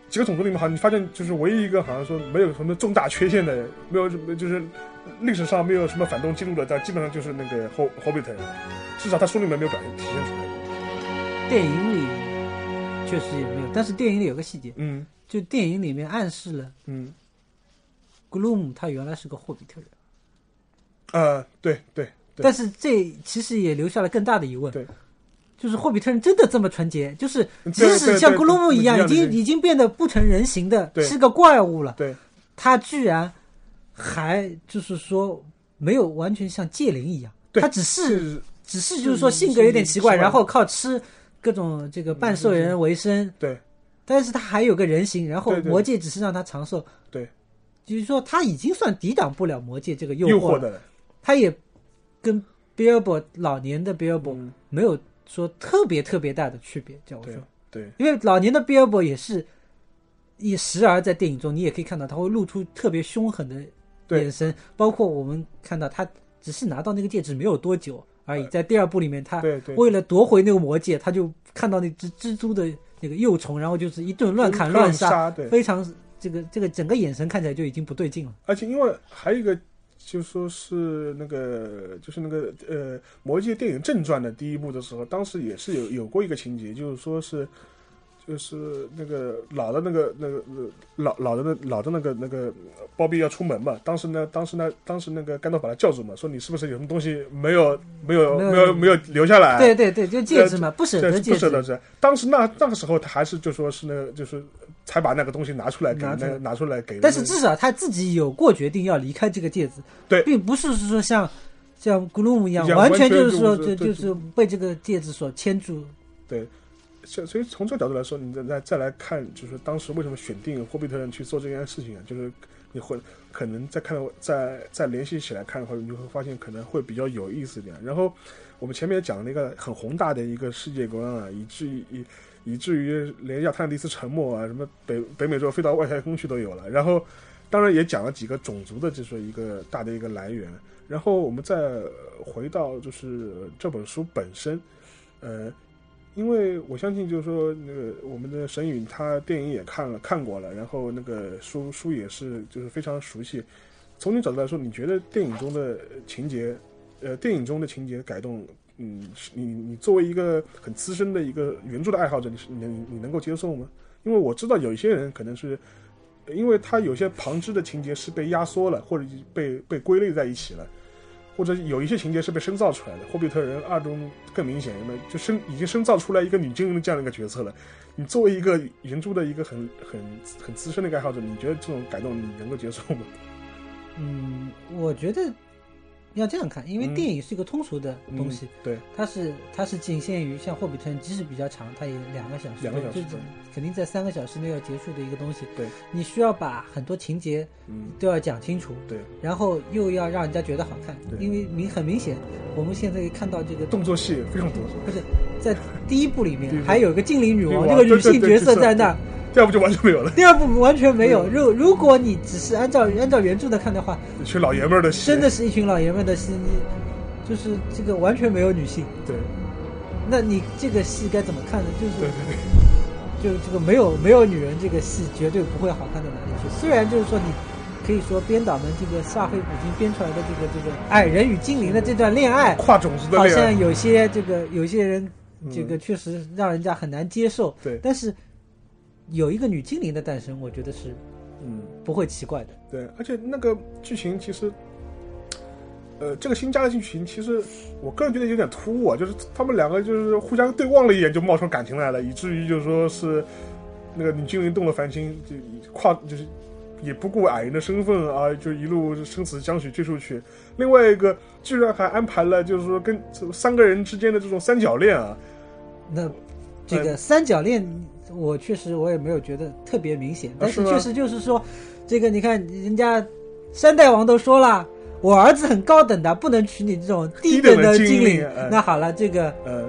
几个种族里面，好像你发现就是唯一一个好像说没有什么重大缺陷的，没有什么就是历史上没有什么反动记录的，但基本上就是那个霍霍比特人，至少他书里面没有表现体现出来。电影里确实也没有，但是电影里有个细节，嗯就电影里面暗示了嗯，Gloom 他原来是个霍比特人，呃，对对对但是这其实也留下了更大的疑问。对。就是霍比特人真的这么纯洁？就是即使像对对格鲁姆一样，已经已经变得不成人形的，是个怪物了，对他居然还就是说没有完全像戒灵一样，对他只是是，只是就是说性格有点奇怪，然后靠吃各种这个半兽人为生，对。但是他还有个人形，然后魔界只是让他长寿，对，就是说他已经算抵挡不了魔界这个诱惑了，诱惑的人。他也跟 Bilbo 老年的 Bilbo 嗯。没有说特别特别大的区别，叫我说，对因为老年的 Bilbo 也是。也时而在电影中，你也可以看到他会露出特别凶狠的对眼神，包括我们看到他只是拿到那个戒指没有多久而已，呃在第二部里面，他对对，为了夺回那个魔戒，他就看到那只蜘蛛的那个幼虫，然后就是一顿乱砍乱杀，杀，对。非常这个这个整个眼神看起来就已经不对劲了。而且因为还有一个，就说是那个，就是那个呃，《魔戒》电影正传的第一部的时候，当时也是有有过一个情节，就是说是。就是那个老的那个那个呃老老的那老的那个那个包庇要出门嘛，当时呢，当时呢，当时那个甘道把他叫住嘛，说你是不是有什么东西没有没有没有没有留下来？对对对，就戒指嘛，不舍，得戒指。不舍得是。当时那那个时候他还是就说是那个就是才把那个东西拿出来给拿拿出来给那个。但是至少他自己有过决定要离开这个戒指，对并不是说像像 Gloom 一样，完全就是说就就就是被这个戒指所牵住。所以所以从这个角度来说，你再再再来看，就是当时为什么选定霍比特人去做这件事情啊？就是你会可能再看到再再联系起来看的话，你会发现可能会比较有意思一点。然后我们前面讲了一个很宏大的一个世界观啊，以至于以以至于连亚特兰蒂斯沉没啊，什么北北美洲飞到外太空去都有了。然后当然也讲了几个种族的，就是一个大的一个来源。然后我们再回到就是这本书本身，呃。因为我相信，就是说，那个我们的沈宇他电影也看了看过了，然后那个书书也是就是非常熟悉。从你角度来说，你觉得电影中的情节，呃，电影中的情节改动，嗯，你你作为一个很资深的一个原著的爱好者，你是你能你能够接受吗？因为我知道有一些人可能是，因为他有些旁支的情节是被压缩了，或者被被归类在一起了。或者有一些情节是被深造出来的，《霍比特人二》中更明显，因为就深已经深造出来一个女精灵的这样的一个角色了。你作为一个原著的一个很很很资深的一个爱好者，你觉得这种改动你能够接受吗？嗯，我觉得要这样看，因为嗯。电影是一个通俗的东西，嗯对，它是它是仅限于像霍比特人，即使比较长，它也两个小时，两个小时就是肯定在三个小时内要结束的一个东西。对，你需要把很多情节嗯，都要讲清楚，对，然后又要让人家觉得好看，对因为明很明显，我们现在看到这个动作戏非常多，不是在第一部里面还有一个精灵女王这个女性角色是在那，第二部就完全没有了，第二部完全没有。嗯如如果你只是按照按照原著的看的话，一群老爷们儿的戏，真的是一群老爷们的戏，你就是这个完全没有女性。对那你这个戏该怎么看呢？就是对对对，就这个没有没有女人这个戏绝对不会好看到哪里去。虽然就是说你可以说编导们这个萨菲普京编出来的这个这个矮人与精灵的这段恋爱，跨种族的好恋爱好像，有些这个有些人嗯这个确实让人家很难接受。对，但是有一个女精灵的诞生，我觉得是嗯。不会奇怪的。对，而且那个剧情其实，呃，这个新加的剧情其实我个人觉得有点突兀啊，就是他们两个就是互相对望了一眼就冒出感情来了，以至于就是说是那个女精灵动了凡心，就跨就是也不顾矮人的身份啊，就一路生死相许追出去。另外一个居然还安排了，就是说跟三个人之间的这种三角恋啊。那这个三角恋，我确实我也没有觉得特别明显，但是确实就是说，这个你看人家三代王都说了，我儿子很高等的，不能娶你这种低等的精灵。那好了，这个呃，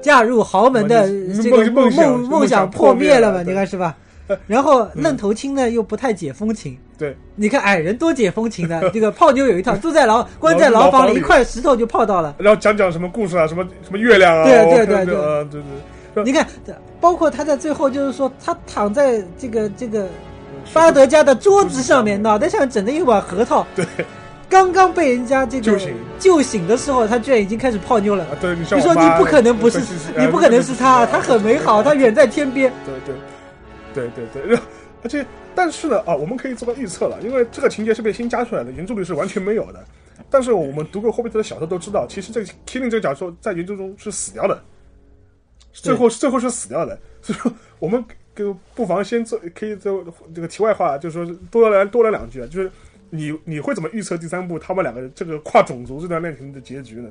嫁入豪门的这个梦梦梦想破灭了嘛？你看是吧？然后愣头青呢又不太解风情。对，你看矮人多解风情的，这个泡妞有一套，住在牢关在牢房里，一块石头就泡到了。然后讲讲什么故事啊，什么什么月亮啊，对对对对对对。你看，包括他在最后就是说，他躺在这个这个巴德家的桌子上面，脑袋上整的一碗核桃。对。刚刚被人家这个救醒救醒的时候，他居然已经开始泡妞了。对，你说你不可能不是，你不可能是他，他很美好，他远在天边。对对。对对对，而且但是呢啊，我们可以做到预测了，因为这个情节是被新加出来的，原著里是完全没有的。但是我们读过霍比特的小说都知道，其实这个 Killing 这个角色在原著中是死掉的，最后最后是死掉的。所以说，我们就不妨先做，可以做这个题外话，就是说多来多来两句啊，就是你你会怎么预测第三部他们两个这个跨种族这段恋情的结局呢？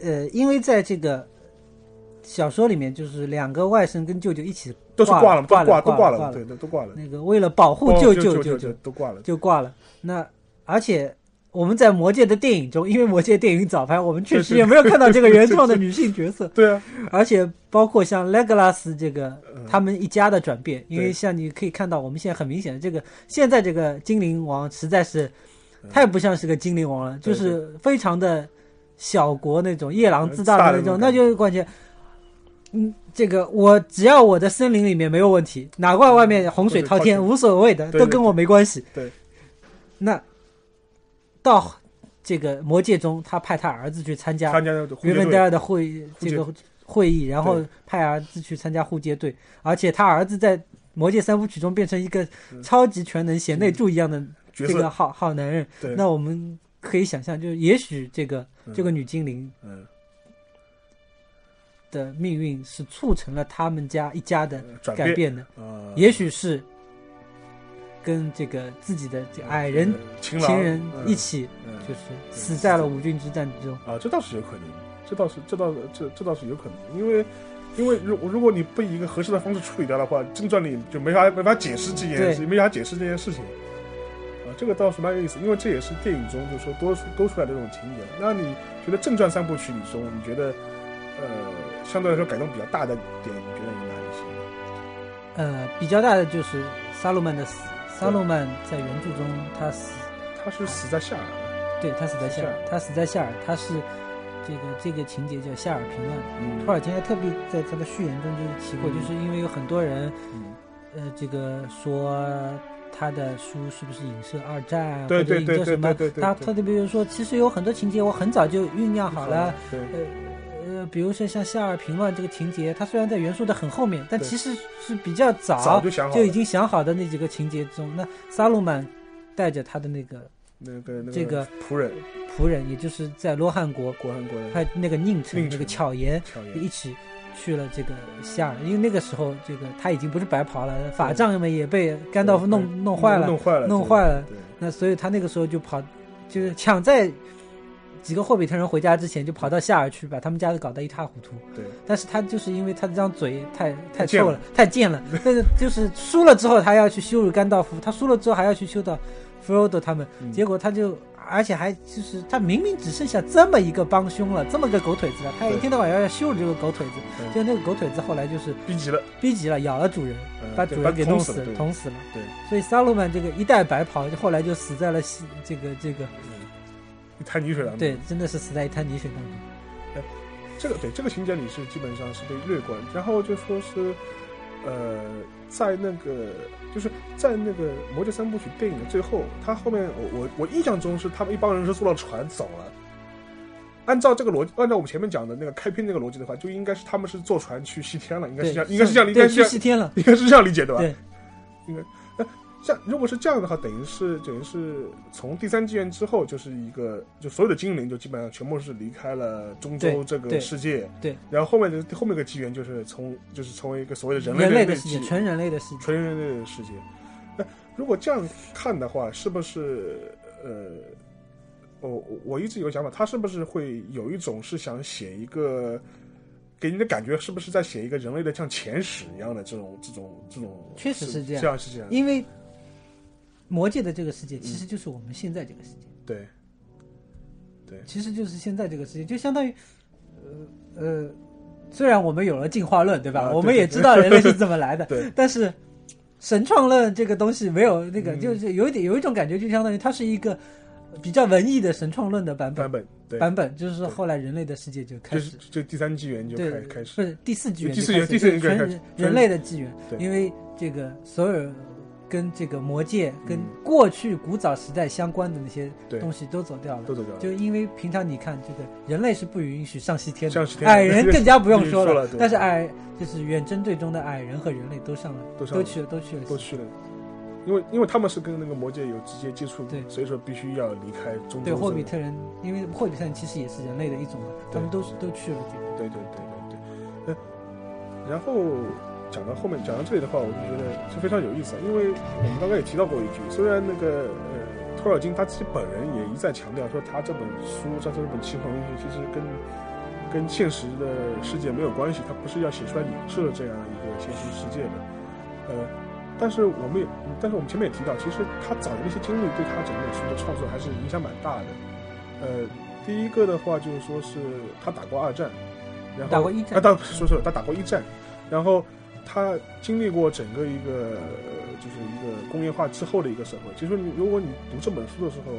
呃，因为在这个。小说里面就是两个外甥跟舅舅一起都是挂了，挂挂都挂了，对，都都挂了。那个为了保护舅舅，舅舅都挂了，就挂了。那而且我们在魔界的电影中，因为魔界电影早拍，我们确实也没有看到这个原创的女性角色。对啊，而且包括像莱格拉斯这个他们一家的转变，因为像你可以看到，我们现在很明显的这个现在这个精灵王实在是太不像是个精灵王了，就是非常的小国那种夜郎自大的那种，那就是关键。嗯，这个我只要我的森林里面没有问题，哪怪外面洪水滔天无所谓的，都跟我没关系。对，那到这个魔界中，他派他儿子去参加约芬戴尔的会这个会议，然后派儿子去参加护戒队，而且他儿子在魔界三部曲中变成一个超级全能贤内助一样的这个好好男人。那我们可以想象，就是也许这个这个女精灵，嗯。的命运是促成了他们家一家的改变的，呃，也许是跟这个自己的这矮人情人一起，就是死在了五军之战之中啊，这倒是有可能，这倒是这倒这这倒是有可能，因为因为如如果你不以一个合适的方式处理掉的话，正传里就没法没法解释这件事，没法解释这件事情啊，这个倒是蛮有意思，因为这也是电影中就是说多出多出来的这种情节。那你觉得正传三部曲里中，你觉得呃？相对来说改动比较大的点，你觉得有哪一些？呃，比较大的就是萨鲁曼的死。萨鲁曼在原著中他死，他是死在夏尔。对他死在夏尔，他死在夏尔，他是这个这个情节叫夏尔平乱。托尔金还特别在他的序言中就是提过，就是因为有很多人，呃，这个说他的书是不是影射二战或者影射什么？他他特别说，其实有很多情节我很早就酝酿好了，呃。呃，比如说像夏尔平乱这个情节，它虽然在原著的很后面，但其实是比较早就已经想好的那几个情节中。那萨鲁曼带着他的那个那个这个仆人。仆人，也就是在罗汉国国汉国还有那个宁城那个巧言一起去了这个夏尔，因为那个时候这个他已经不是白袍了，法杖嘛也被甘道夫弄弄坏了，弄坏了，弄坏了。那所以他那个时候就跑，就是抢在。几个霍比特人回家之前就跑到夏尔去，把他们家都搞得一塌糊涂。对，但是他就是因为他这张嘴太太臭了，太贱了。但是就是输了之后，他要去羞辱甘道夫，他输了之后还要去羞到弗罗多他们。结果他就，而且还就是他明明只剩下这么一个帮凶了，这么个狗腿子了，他一天到晚要要羞辱这个狗腿子。就那个狗腿子后来就是逼急了，逼急了，咬了主人，把主人给弄死，捅死了。对，所以萨鲁曼这个一代白袍，后来就死在了西这个这个。一滩泥水当中，对，真的是死在一滩泥水当中。哎，这个对这个情节里是基本上是被略过，然后就说是，呃，在那个就是在那个《魔戒三部曲》电影的最后，他后面我我我印象中是他们一帮人是坐了船走了。按照这个逻辑，按照我们前面讲的那个开篇那个逻辑的话，就应该是他们是坐船去西天了，应该是这样，应该是这样，应该是西天了，应该是这样理解对吧？对，应该。像如果是这样的话，等于是等于是从第三纪元之后，就是一个就所有的精灵就基本上全部是离开了中州这个世界。对。然后后面的后面一个纪元就是从就是成为一个所谓的人类的世界，纯人类的世界，纯人类的世界。那如果这样看的话，是不是呃，我我我一直有个想法，他是不是会有一种是想写一个，给你的感觉是不是在写一个人类的像前史一样的这种这种这种？确实是这样这样是这样，因为魔界的这个世界其实就是我们现在这个世界，对。对。其实就是现在这个世界，就相当于，呃呃，虽然我们有了进化论，对吧？我们也知道人类是怎么来的，对。但是神创论这个东西没有那个，嗯。就是有一点有一种感觉，就相当于它是一个比较文艺的神创论的版本。版本对，版本，就是说后来人类的世界就开始。就就第三纪元就开开始。不是第四纪元第四纪元第四纪元全全人人类的纪元，对。因为这个所有跟这个魔界、跟嗯。过去古早时代相关的那些东西都走掉了。都走掉了，就因为平常你看，这个人类是不允许上西天的，上西天矮人更加不用说了。但是矮就是远征队中的矮人和人类都上了，都上了。去了，都去了。都去了。因为因为他们是跟那个魔界有直接接触，对。所以说必须要离开中对霍比特人，因为霍比特人其实也是人类的一种嘛，他们都是都去了这个。对对对对对，呃，然后讲到后面讲到这里的话，我就觉得是非常有意思，因为我们刚刚也提到过一句，虽然那个呃托尔金他自己本人也一再强调说他这本书，他这本奇幻文学其实跟跟现实的世界没有关系，他不是要写出来影射这样一个现实世界的，呃。但是我们也，但是我们前面也提到，其实他早年的一些经历对他整本书的创作还是影响蛮大的。呃，第一个的话就是说是他打过二战，然后打过一战啊，打说错了，他打过一战，然后他经历过整个一个呃就是一个工业化之后的一个社会。其实你如果你读这本书的时候，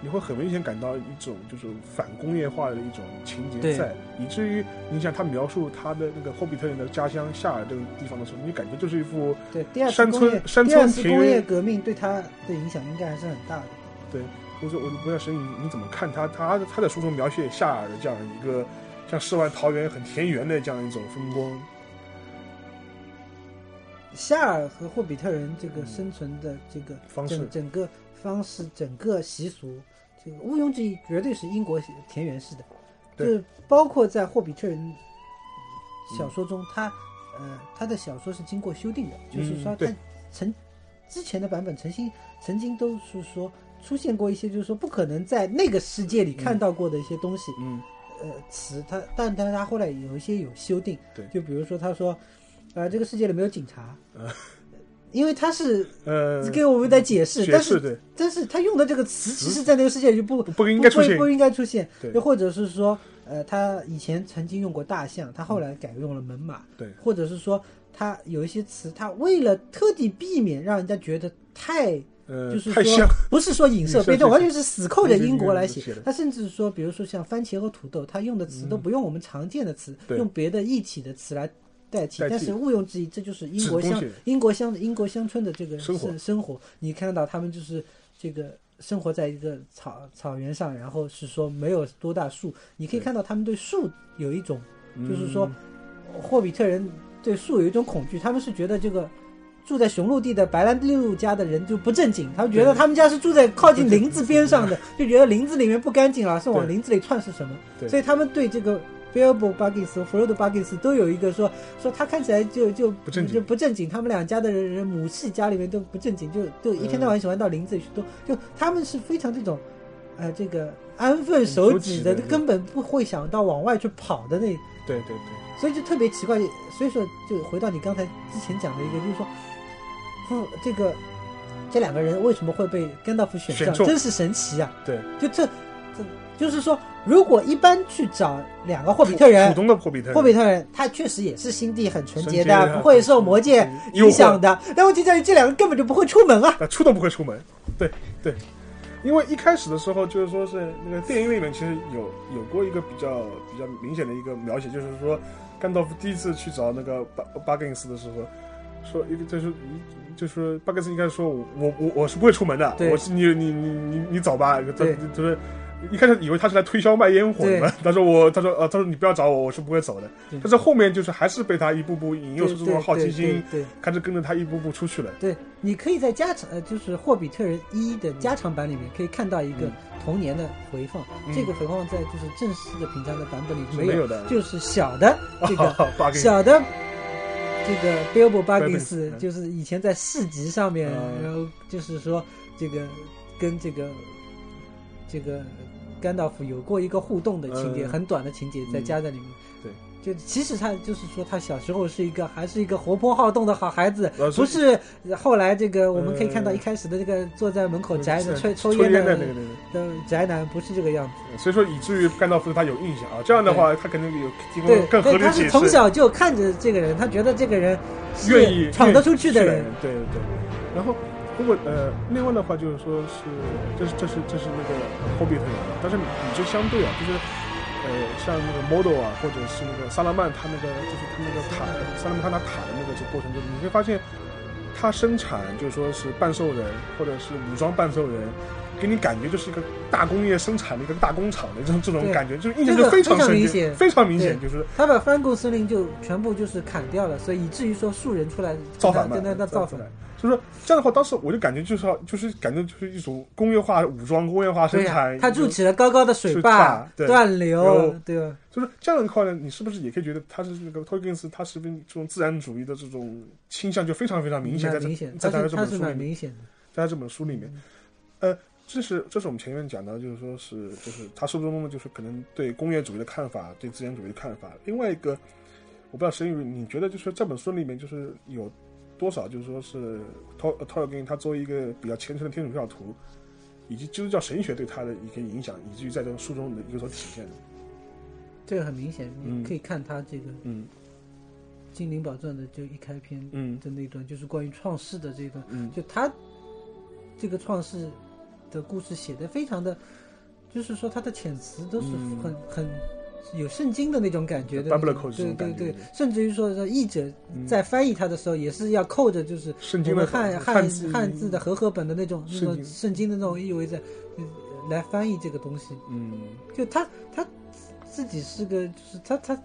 你会很明显感到一种就是反工业化的一种情节在，以至于你想他描述他的那个霍比特人的家乡夏尔这个地方的时候，你感觉就是一副对，第二次山工业村山第二村田园次工业革命对他的影响应该还是很大的。对，我说我不知道神你你怎么看他他他在书中描写夏尔的这样一个像世外桃源很田园的这样一种风光，夏尔和霍比特人这个生存的这个方式。整整个方式、整个习俗，这个毋庸置疑，绝对是英国田园式的。就是包括在霍比特人小说中，他呃他的小说是经过修订的，就是说他曾之前的版本曾经曾经都是说出现过一些，就是说不可能在那个世界里看到过的一些东西。嗯呃词，他但但是他后来有一些有修订，对。就比如说他说，啊、这个世界里没有警察，呃因为他是呃，给我们在解释，解但是但是他用的这个词，其实在那个世界里就不不不应该出现不不应该出现，又或者是说，呃，他以前曾经用过大象，他后来改用了门马，对或者是说他有一些词，他为了特地避免让人家觉得太呃就是说，不是说影射悲痛，影射是完全是死扣着英国来写。他甚至说，比如说像番茄和土豆，他用的词都不用我们常见的词，用别的一体的词来但是毋庸置疑，这就是英国乡英国乡英国乡村的这个生活。生生活。你看到他们就是这个生活在一个草草原上，然后是说没有多大树，你可以看到他们对树有一种就是嗯说，霍比特人对树有一种恐惧，他们是觉得这个住在雄鹿地的白兰地路家的人就不正经，他们觉得他们家是住在靠近林子边上的，就觉得林子里面不干净了，是往林子里窜是什么？所以他们对这个。Bilbo Baggins 和 Frodo Baggins 都有一个说说他看起来就就不正经。就不正经，他们两家的人人母系家里面都不正经，就就一天到晚喜欢到林子里去，都就他们是非常这种，呃，这个安分守守己的，根本不会想到往外去跑的那对对对，所以就特别奇怪，所以说就回到你刚才之前讲的一个，就是说，嗯，这个这两个人为什么会被甘道夫选上，真是神奇啊！对，就，这就是说，如果一般去找两个霍比特人普，通的霍比特人，霍比特人他确实也是心地很纯洁的，不会受魔界影响的。但问题在于这两个根本就不会出门啊！啊，出都不会出门。对对，因为一开始的时候就是说是那个电影里面其实有有过一个比较比较明显的一个描写，就是说甘道夫第一次去找那个巴巴根斯的时候，说一个就是就是巴根斯应该说我我我我是不会出门的，对我是你你你你你走吧，就是。一开始以为他是来推销卖烟火的嘛，他说我，他说呃，他说你不要找我，我是不会走的。但是后面就是还是被他一步步引诱出这种好奇心，对开始跟着他一步步出去了。对，你可以在加长呃，就是《霍比特人一》的加长版里面可以看到一个嗯童年的回放，嗯这个回放在就是正式的平常的版本里没有，没有的就是小的这个 小的这个 Bilbo Baggins，Baggins 嗯就是以前在市集上面，嗯然后就是说这个跟这个这个甘道夫有过一个互动的情节，嗯很短的情节，再嗯加在里面。对，就其实他就是说他小时候是一个还是一个活泼好动的好孩子，呃不是后来这个我们可以看到呃一开始的这个坐在门口宅是着抽抽烟的那个宅男，不是这个样子。所以说以至于甘道夫对他有印象啊，这样的话他肯定有提对供，更合对，他是理的解释。从小就看着这个人，他觉得这个人愿意闯得出去的人。对对对。然后，如果呃，另外的话就是说是，这是这是这是那个霍比特人嘛，但是你就相对啊，就是呃，像那个 model 啊，或者是那个萨拉曼他那个就是他那个塔，萨拉曼他那塔的那个这过程中，你会发现他生产就是说是半兽人或者是武装半兽人。给你感觉就是一个大工业生产的一个大工厂的这种这种感觉，就是印象就非常明显非常明显，就是他把翻贡司令就全部就是砍掉了，所以以至于说树人出来造反嘛跟他，跟他造反出来。。所以说这样的话，当时我就感觉就是要，就是感觉就是一种工业化武装、工业化生产。他筑起了高高的水水坝断流流，对吧？就是这样的话呢，你是不是也可以觉得他是那个托金斯，他是不是这种自然主义的这种倾向就非常非常明显，在这蛮明显，在这本书里面。在他这本书里面，呃，这是这是我们前面讲到，就是说是就是他书中的就是可能对工业主义的看法，对自然主义的看法。另外一个，我不知道沈宇，你觉得就是这本书里面就是有多少就是说是托托尔金他作为一个比较虔诚的天主教徒，以及基督教神学对他的一个影响，以至于在这个书中的有所体现。的。这个很明显，嗯。你可以看他这个《嗯。精灵宝钻》的就一开篇嗯。的那段，就是关于创世的这段，嗯。就他这个创世的故事写的非常的，就是说他的遣词都是嗯。很、很有圣经的那种感觉的对对对。甚至于说说译者嗯。在翻译他的时候也是要扣着就是我圣经的们汉汉字。汉字的和合本的那种那种圣经。的那种意味在呃来翻译这个东西，嗯。就他他自己是个，就是他他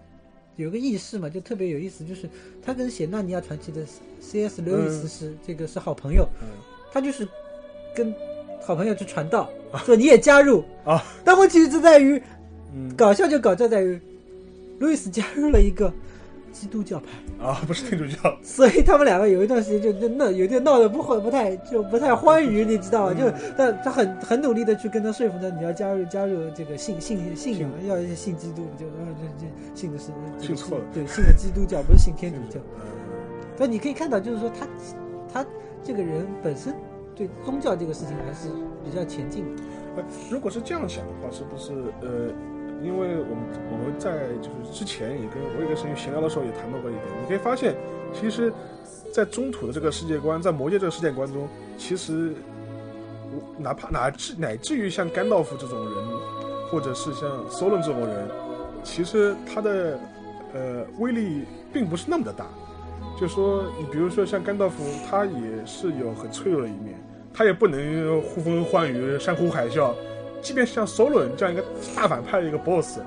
有个意识嘛，就特别有意思，就是他跟写《纳尼亚传奇》的 C.S. 刘易斯是、这个是好朋友，嗯。他就是跟好朋友去传道，说你也加入。啊。但问题就在于，嗯。搞笑就搞笑在于，路易斯加入了一个基督教派。啊，不是天主教，所以他们两个有一段时间就就闹，有点闹得不会不太就不太欢愉，你知道嗯。吗？就他他很很努力的去跟他说服他，你要加入加入这个信信信仰，要信基督，就呃这这信的是这个信错了。对，信的基督教不是信天主教。嗯。但你可以看到，就是说他他这个人本身对宗教这个事情还是比较前进的。如果是这样想的话，是不是呃，因为我们我们在就是之前也跟我也跟神宇闲聊的时候也谈到过一点，你可以发现，其实，在中土的这个世界观，在魔界这个世界观中，其实哪怕乃至乃至于像甘道夫这种人，或者是像索伦这种人，其实他的呃威力并不是那么的大。就说你比如说像甘道夫，他也是有很脆弱的一面，他也不能呼风唤雨、山呼海啸。即便是像 Solon 这样一个大反派的一个 BOSS，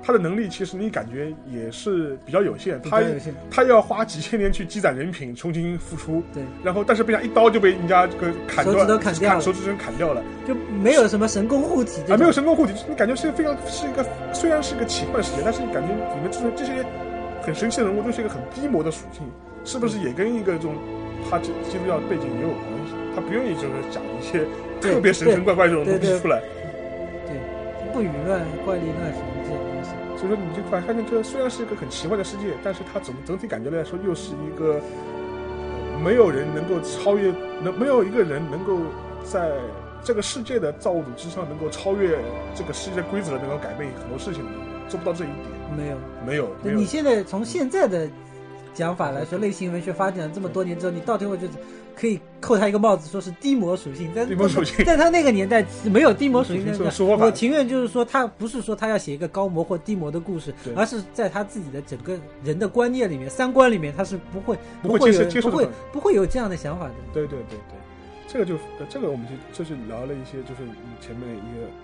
他的能力其实你感觉也是比较有限，他他要花几千年去积攒人品，重新复出，对，然后但是被人家一刀就被人家这个砍断，手指头砍掉了。手指头砍掉了，就没有什么神功护体这啊，没有神功护体，你感觉是非常是一个虽然是一个奇幻世界，但是你感觉里面这种这些很神奇的人物都是一个很低魔的属性，是不是也跟一个这种他基基督教背景也有关系？他不愿意就是讲一些特别神神怪怪这种东西出来，对，不与乱怪力乱神这种东西。所以说你就发现这虽然是一个很奇怪的世界，但是它总整体感觉来说又是一个呃没有人能够超越，能没有一个人能够在这个世界的造物主之上能够超越这个世界规则，能够改变很多事情的，做不到这一点。没有，没有，没有。你现在从现在的讲法来说，类型文学发展这么多年之后，你到最后就是可以扣他一个帽子，说是低魔属性。但低魔属性。在他那个年代没有低魔属性这那个说法。我情愿就是说，他不是说他要写一个高魔或低魔的故事，而是在他自己的整个人的观念里面、三观里面，他是不会不会会有不会不会有这样的想法的。对对对对，这个就呃这个我们就就是聊了一些，就是嗯前面一个嗯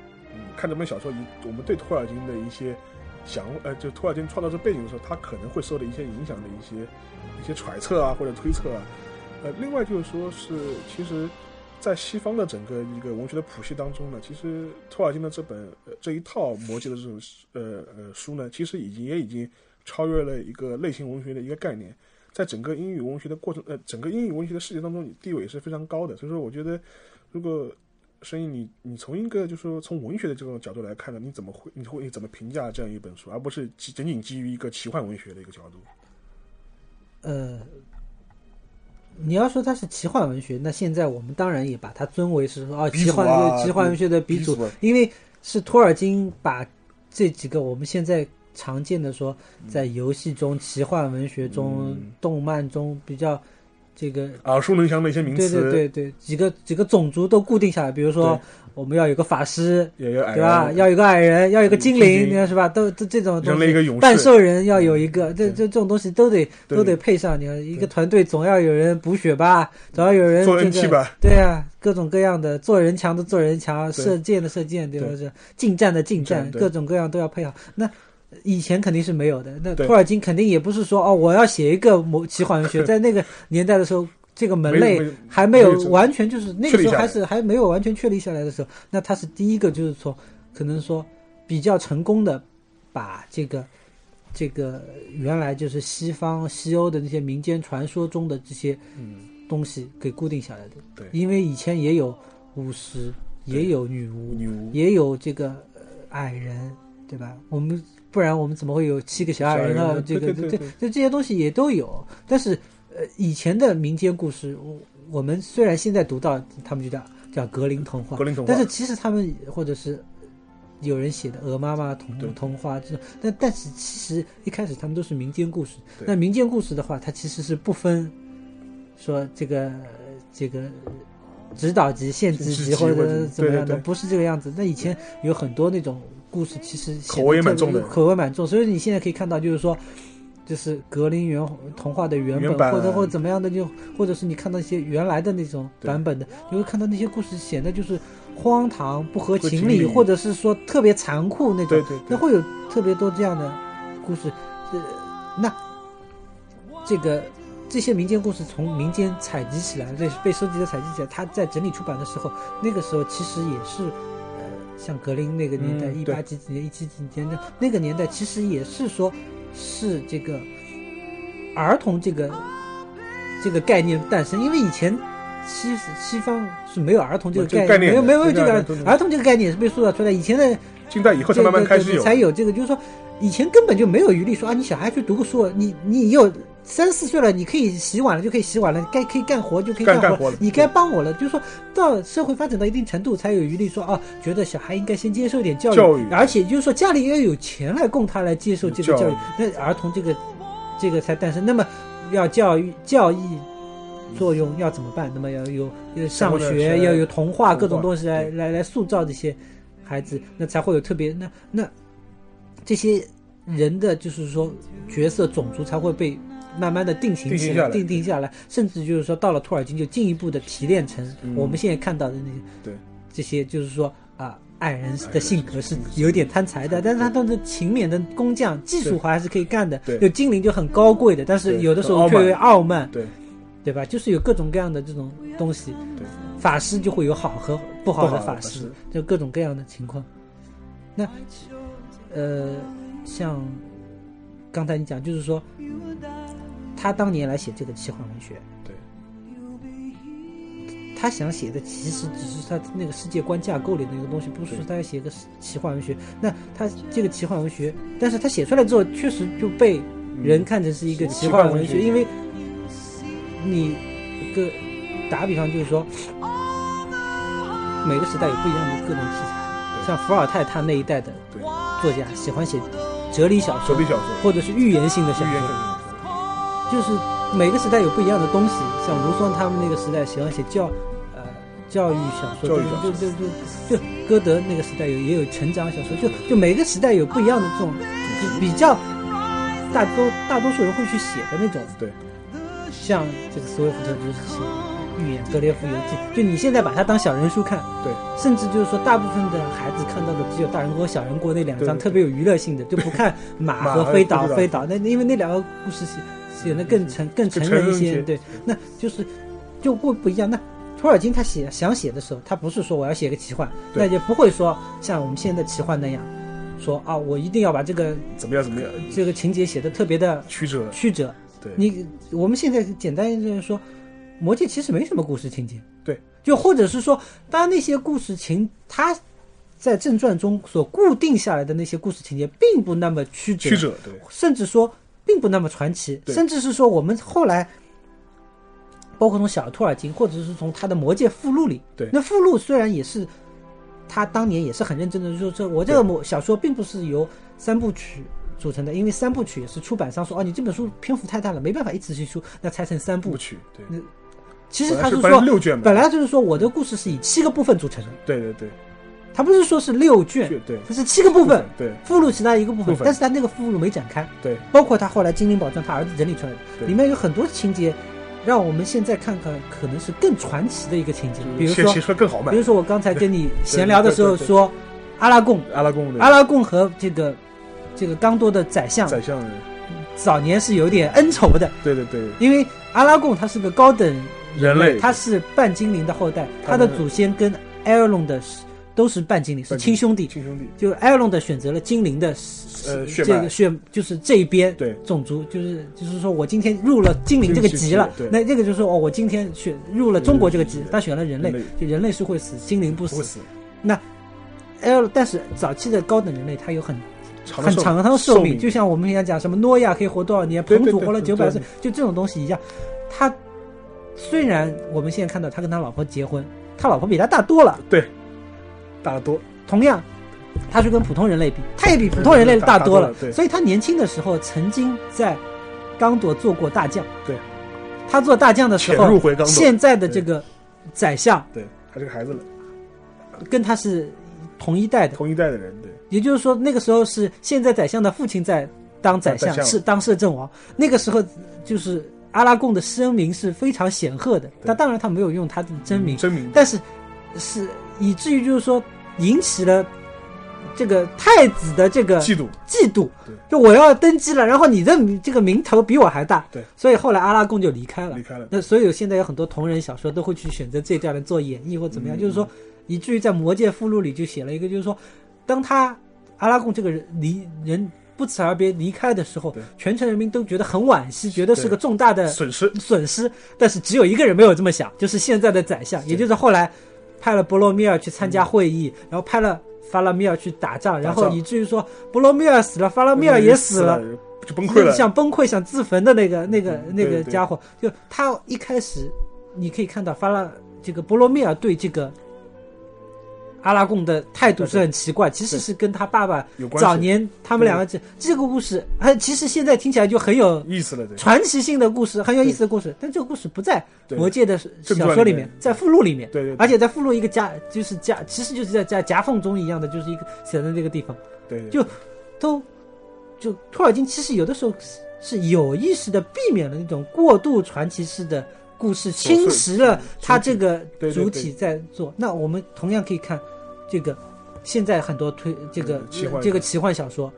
看这本小说，以我们对托尔金的一些想呃，就托尔金创造这背景的时候，他可能会受的一些影响的一些一些揣测啊或者推测啊。呃，另外就是说是其实。在西方的整个一个文学的谱系当中呢，其实托尔金的这本呃这一套魔戒的这种呃呃书呢，其实已经也已经超越了一个类型文学的一个概念。在整个英语文学的过程，呃，整个英语文学的世界当中，地位是非常高的。所以说，我觉得，如果声音你你从一个就是说从文学的这种角度来看呢，你怎么会你会怎么评价这样一本书，而不是仅仅基于一个奇幻文学的一个角度？呃，你要说它是奇幻文学，那现在我们当然也把它尊为是说啊，奇幻奇幻文学的鼻祖，因为是托尔金把这几个我们现在常见的说在游戏中、奇幻文学中、动漫中比较。这个耳熟能详的一些名词，对对对对，几个几个种族都固定下来，比如说我们要有个法师，对吧？要有个矮人，要有个精灵，是吧？都这这种东西，半兽人要有一个，这这这种东西都得都得配上。你看一个团队总要有人补血吧，总要有人做人气吧？对啊，各种各样的做人强的做人强，射箭的射箭，对吧？是近战的近战，各种各样都要配好。那。以前肯定是没有的，那托尔金肯定也不是说哦，我要写一个某奇幻文学，在那个年代的时候，这个门类还没有完全就是那个时候还是还没有完全确立下来的时候，那他是第一个就是说，可能说比较成功的把这个这个原来就是西方西欧的那些民间传说中的这些东西给固定下来的。对，因为以前也有巫师，也有女巫，女巫也有这个矮人，对吧？我们。不然我们怎么会有七个小矮人啊？这个这这这些东西也都有。但是，呃，以前的民间故事，我我们虽然现在读到，他们就叫叫格林童话，格林童话。但是其实他们或者是有人写的鹅妈妈童童话这种，但但是其实一开始他们都是民间故事。那民间故事的话，它其实是不分说这个这个指导级、限制级或者怎么样的，不是这个样子。那以前有很多那种。故事其实口味蛮重的，口味蛮重，所以你现在可以看到，就是说，就是格林原童话的原本，或者或者怎么样的，就或者是你看到一些原来的那种版本的，你会看到那些故事显得就是荒唐、不合情理，或者是说特别残酷那种，那会有特别多这样的故事。呃，那这个这些民间故事从民间采集起来，被被收集的采集起来，它在整理出版的时候，那个时候其实也是。像格林那个年代，一八几几年、一七几年的那个年代，其实也是说，是这个儿童这个这个概念诞生。因为以前西西方是没有儿童这个概念，没有没有这个儿童这个概念是被塑造出来。以前的近代以后才慢慢开始有，才有这个，就是说以前根本就没有余力说啊，你小孩去读个书，你你有。三四岁了，你可以洗碗了，就可以洗碗了；该可以干活就可以干活。你该帮我了，就是说到社会发展到一定程度，才有余力说啊，觉得小孩应该先接受一点教育，而且就是说家里要有钱来供他来接受这个教育，那儿童这个这个才诞生。那么要教育教育作用要怎么办？那么要有上学，要有童话各种东西来来来塑造这些孩子，那才会有特别那那这些人的就是说角色种族才会被。慢慢的定型起来，定定下来，甚至就是说，到了托尔金就进一步的提炼成我们现在看到的那些，对这些就是说啊，矮人的性格是有点贪财的，但是他都是勤勉的工匠，技术活还是可以干的。有精灵就很高贵的，但是有的时候却傲慢，对对吧？就是有各种各样的这种东西。对，法师就会有好和不好的法师，就各种各样的情况。那呃，像刚才你讲，就是说。他当年来写这个奇幻文学，对，他想写的其实只是他那个世界观架构里的一个东西，不是说他要写个奇幻文学。那他这个奇幻文学，但是他写出来之后，确实就被人看成是一个奇幻文学，因为你个打比方就是说，每个时代有不一样的各种题材，像伏尔泰他那一代的作家喜欢写哲理小说，或者是寓言性的小说。就是每个时代有不一样的东西，像卢梭他们那个时代喜欢写教，呃，教育小说，就就就就就歌德那个时代有也有成长小说，就就每个时代有不一样的这种，比较大多大多数人会去写的那种。对，像这个斯威夫特就是写寓言《格列佛游记》，就你现在把它当小人书看，对，甚至就是说大部分的孩子看到的只有大人国小人国那两张特别有娱乐性的，就不看 马和飞岛飞岛，那因为那两个故事写。写的更成更成人一些，对，那就是就不不一样。那托尔金他写想写的时候，他不是说我要写个奇幻，那也不会说像我们现在奇幻那样，说啊，我一定要把这个怎么样怎么样，这个情节写的特别的曲折曲折。对你我们现在简单就是说，《魔戒》其实没什么故事情节。对，就或者是说，当然那些故事情，它在正传中所固定下来的那些故事情节，并不那么曲折，曲折，对甚至说并不那么传奇，甚至是说我们后来。包括从小托尔金，或者是从他的《魔戒》附录里，对那附录虽然也是他当年也是很认真的，就是说我这个魔小说并不是由三部曲组成的，因为三部曲也是出版商说哦，你这本书篇幅太大了，没办法一次性出，那拆成三部部。曲，对，其实他是说六卷本来就是说我的故事是以七个部分组成的，对对对，他不是说是六卷，对对。它是七个部分，对。附录其他一个部分但是他那个附录没展开，对。包括他后来精灵宝藏他儿子整理出来的，里面有很多情节，让我们现在看看可能是更传奇的一个情节，比如写说更好卖比。如说我刚才跟你 闲聊的时候说，阿拉贡，阿拉贡阿拉贡和这个这个刚多的宰相宰相，早年是有点恩仇的，对对对，因为阿拉贡他是个高等人类。他是半精灵的后代，他的祖先跟艾尔隆的是都是半精灵，是亲兄弟。亲兄弟，就艾尔隆的选择了精灵的呃这个血，就是这一边对。种族，就是就是说我今天入了精灵这个级了那这个就是说哦，我今天选入了中国这个级他选了人类，就人类是会死，精灵不死。不会死，艾尔，但是早期的高等人类他有很长很长的寿命，命，就像我们平常讲什么诺亚可以活多少年，彭祖活了九百岁，就这种东西一样。他虽然我们现在看到他跟他老婆结婚，他老婆比他大多了，对，大得多，同样，他是跟普通人类比，他也比普通人类大多了。所以他年轻的时候曾经在刚铎做过大将。对，他做大将的时候入回刚，现在的这个宰相对，他这个孩子了，跟他是同一代的，同一代的人，对。也就是说那个时候是现在宰相的父亲在当宰相，宰相是当摄政王。那个时候就是阿拉贡的声名是非常显赫的，但当然他没有用他的真名，真名，但是是以至于就是说引起了这个太子的这个嫉妒，嫉妒，就我要登基了，然后你的这个名头比我还大，对，所以后来阿拉贡就离开了。离。开了，那所以现在有很多同人小说都会去选择这段来做演绎或怎么样，嗯就是说，以至于在《魔戒》附录里就写了一个，就是说，当他阿拉贡这个人离人不辞而别离开的时候，全城人民都觉得很惋惜，觉得是个重大的损失，损失，但是只有一个人没有这么想，就是现在的宰相，也就是后来派了波罗米尔去参加会议，然后派了法拉米尔去打仗，然后以至于说波罗米尔死了，法拉米尔也死了，，就崩溃了，想崩溃、想自焚的那个、那个、那个家伙，就他一开始，你可以看到法拉这个波罗米尔对这个阿拉贡的态度是很奇怪，其实是跟他爸爸有关早年他们两个这这个故事，哎，其实现在听起来就很有意思了，传奇性的故事，很有意思的故事，但这个故事不在魔戒的小说里面，在附录里面，对对对。而且在附录一个夹，就是夹，其实就是在在夹缝中一样的，就是一个写在那个地方。对，对。就都就托尔金其实有的时候是是有意识的避免了那种过度传奇式的故事，侵蚀了他这个主体在做。那我们同样可以看这个现在很多推这个奇幻这个奇幻小说，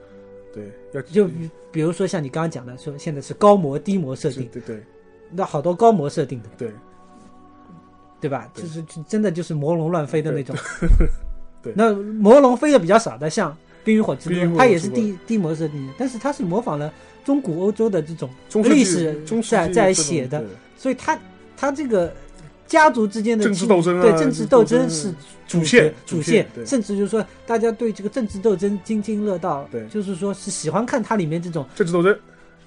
对，要就比比如说像你刚刚讲的，说现在是高模低模设定，对对。那好多高模设定的，对。对吧？就是真的就是魔龙乱飞的那种。对。那魔龙飞的比较少的，像《冰与火之歌它也是低低模设定的，但是它是模仿了中古欧洲的这种历史在在写的，所以它它这个家族之间的政治斗争啊对政治斗争是主线主主线甚至就是说大家对这个政治斗争津津乐道，对。就是说是喜欢看它里面这种政治斗争。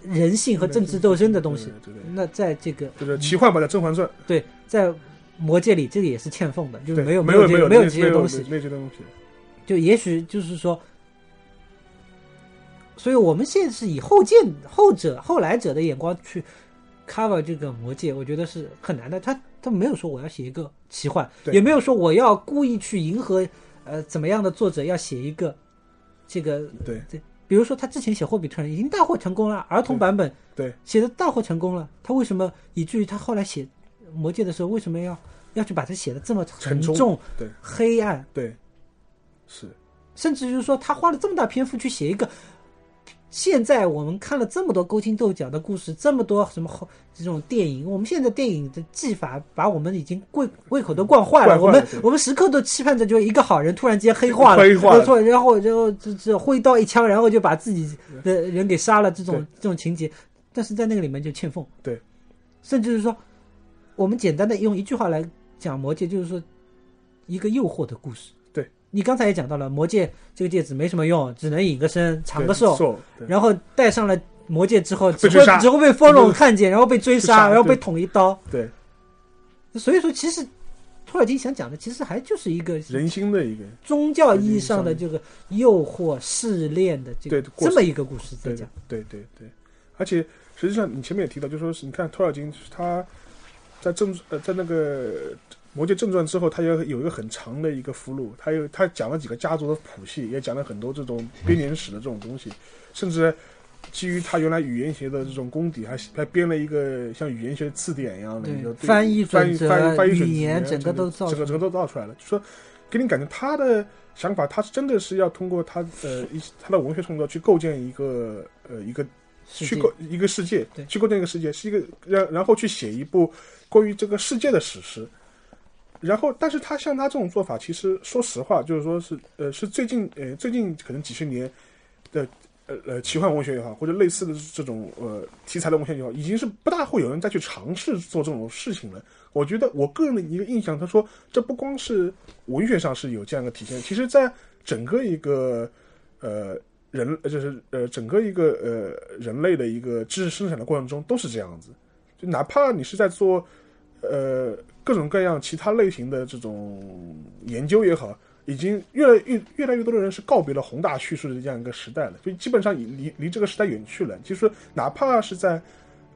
人性和政治斗争的东西。对对对那在这个就是奇幻版的《甄嬛传》，对在魔戒里，这个也是欠奉的，就没有没有有没有这些东西。没有这些东西，就也许就是说，所以我们现在是以后见后者后来者的眼光去 cover 这个魔戒，我觉得是很难的。他他没有说我要写一个奇幻，对也没有说我要故意去迎合呃怎么样的作者要写一个这个对这，比如说他之前写《霍比特人》已经大获成功了，儿童版本对写的大获成功了，他为什么以至于他后来写魔戒的时候，为什么要要去把它写的这么沉重、对黑暗？对是甚至就是说，他花了这么大篇幅去写一个，现在我们看了这么多勾心斗角的故事，这么多什么好这种电影，我们现在电影的技法把我们已经胃胃口都惯坏了。我们我们时刻都期盼着，就一个好人突然间黑化了，黑化了没错，然后然后这这挥刀一枪，然后就把自己的人给杀了，这种这种情节。但是在那个里面就欠奉。对，甚至是说，我们简单的用一句话来讲魔戒，就是说一个诱惑的故事。对，你刚才也讲到了，魔戒这个戒指没什么用，只能隐个身、长个寿，寿，然后戴上了魔戒之后，只会只会被风龙看见，然后被追追杀杀，然后被捅一刀。对所以说，其实托尔金想讲的，其实还就是一个人心的一个，宗教意义上的这个诱惑、试炼的这个这么一个故事在讲。对对对，而且实际上你前面也提到，就说是你看托尔金他在正呃在那个《魔戒正传》之后，他有有一个很长的一个附录，他有他讲了几个家族的谱系，也讲了很多这种编年史的这种东西，甚至基于他原来语言学的这种功底，还还编了一个像语言学字典一样的一个翻译翻译翻译翻译语言整个都造整个整个都造出来了，就说给你感觉他的想法，他是真的是要通过他呃一他的文学创作去构建一个呃一个去构一个世界，去构建一个世界，是一个然然后去写一部关于这个世界的史诗。然后，但是他像他这种做法，其实说实话，就是说是呃是最近呃最近可能几十年的呃呃奇幻文学也好，或者类似的这种呃题材的文学也好，已经是不大会有人再去尝试做这种事情了。我觉得我个人的一个印象，他说这不光是文学上是有这样一个体现，其实在整个一个呃人就是呃整个一个呃人类的一个知识生产的过程中都是这样子，就哪怕你是在做呃各种各样其他类型的这种研究也好，已经越来越越来越多的人是告别了宏大叙述的这样一个时代了，就基本上已离离这个时代远去了。就是哪怕是在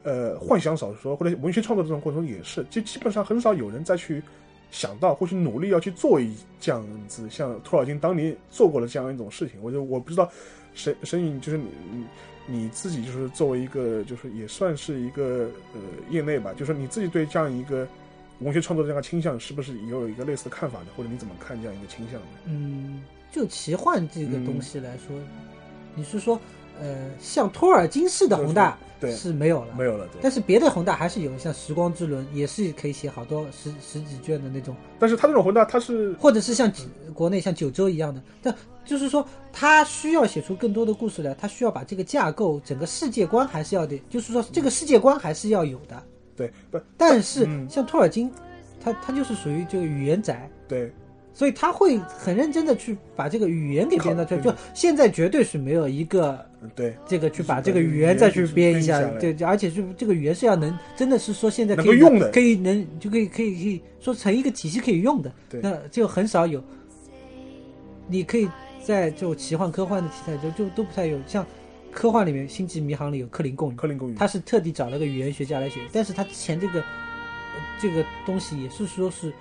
呃幻想小说或者文学创作这种过程中，也是，就基本上很少有人再去想到或去努力要去做一这样子像托尔金当年做过的这样一种事情。我就我不知道沈沈颖就是你你自己就是作为一个就是也算是一个呃业内吧，就是你自己对这样一个文学创作的这样一个倾向是不是也有一个类似的看法呢？或者你怎么看这样一个倾向呢？嗯，就奇幻这个嗯东西来说，你是说呃像托尔金式的宏大对是没有了，没有了，对。但是别的宏大还是有，像《时光之轮》也是可以写好多十十几卷的那种，但是他这种宏大，他是或者是像国内像九州一样的，但就是说他需要写出更多的故事来，他需要把这个架构、整个世界观还是要得，就是说这个世界观还是要有的。对不但是嗯。像托尔金，他他就是属于这个语言宅，对。所以他会很认真的去把这个语言给编造出来。就现在绝对是没有一个嗯对。这个去把这个语言言再去去编一下对，而且是这个语言是要能真的是说现在可以用的。可以能就可以可以可以说成一个体系可以用的，对。那就很少有。你可以在这种奇幻科幻的题材中就都不太有，像科幻里面《星际迷航》里有克林贡语，克林贡语，他是特地找了个语言学家来写，但是他之前这个、呃这个东西也是说是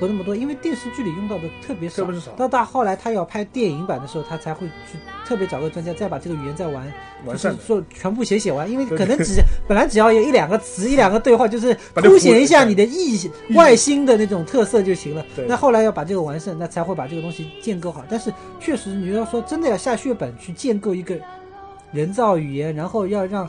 不那么多，因为电视剧里用到的特别少。到大后来他要拍电影版的时候，他才会去特别找个专家再把这个语言再完完善就是说全部写写完，因为可能只本来只要有一两个词、一两个对话，就是 凸显一下你的意外星的那种特色就行了。那后来要把这个完善，那才会把这个东西建构好。但是确实，你要说真的要下血本去建构一个人造语言，然后要让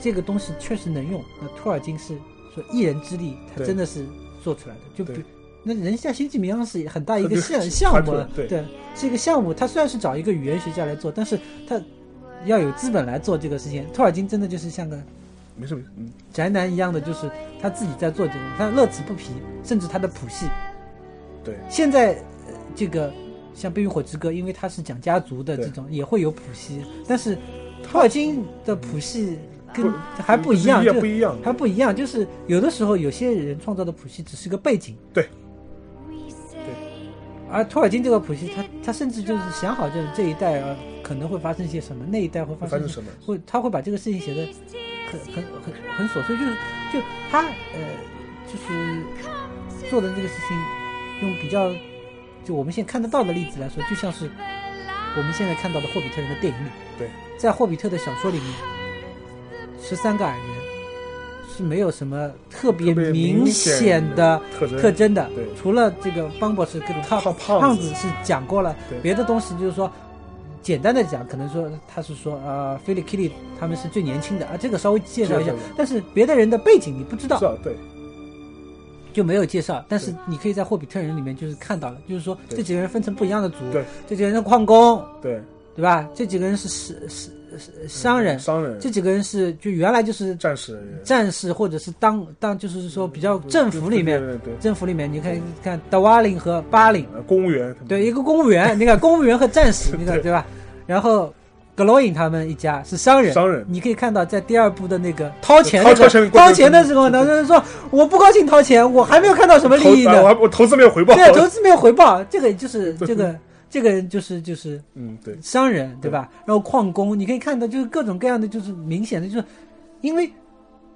这个东西确实能用，那托尔金是说一人之力，他真的是做出来的。就比对那人家星际迷航是很大一个项项目对对，是一个项目。他虽然是找一个语言学家来做，但是他要有资本来做这个事情。托尔金真的就是像个没事没事，嗯，宅男一样的，就是他自己在做这个，他乐此不疲，甚至他的谱系。对现在、呃这个像《冰与火之歌》，因为它是讲家族的这种，也会有谱系，但是托尔金的谱系跟还不一样，不就不一样，还不一样，就是有的时候有些人创造的谱系只是个背景，对，而托尔金这个谱系，他他甚至就是想好就是这一代啊可能会发生些什么，那一代会发生什么？会他会把这个事情写的很很很很琐碎，就是就他呃就是做的这个事情，用比较就我们现在看得到的例子来说，就像是我们现在看到的霍比特人的电影里，对，在霍比特的小说里面，十三个矮人是没有什么特别明显显的特征的，对除了这个邦博士各种胖胖子胖子是讲过了，别的东西就是说，简单的讲，可能说他是说呃，菲利 Kitty 他们是最年轻的啊，这个稍微介绍一下但是别的人的背景你不知道对就没有介绍。但是你可以在霍比特人里面就是看到了，就是说这几个人分成不一样的组，对这几个人是矿工，对对吧？这几个人是是是是商人，商人，这几个人是就原来就是战士，战士或者是当当就是说比较政府里面，对对政府里面，你看看德瓦林和巴林，公务员，对，一个公务员，你看公务员和战士，你看对吧？然后。格罗隐他们一家是商人，商人，你可以看到在第二部的那个掏钱掏钱掏钱的时候，他就是说我不高兴掏钱，我还没有看到什么利益呢，我我投资没有回报，对，投资没有回报，这个就是 这个这个人就是就是嗯对，商人对吧？然后矿工，你可以看到就是各种各样的就是明显的就是，因为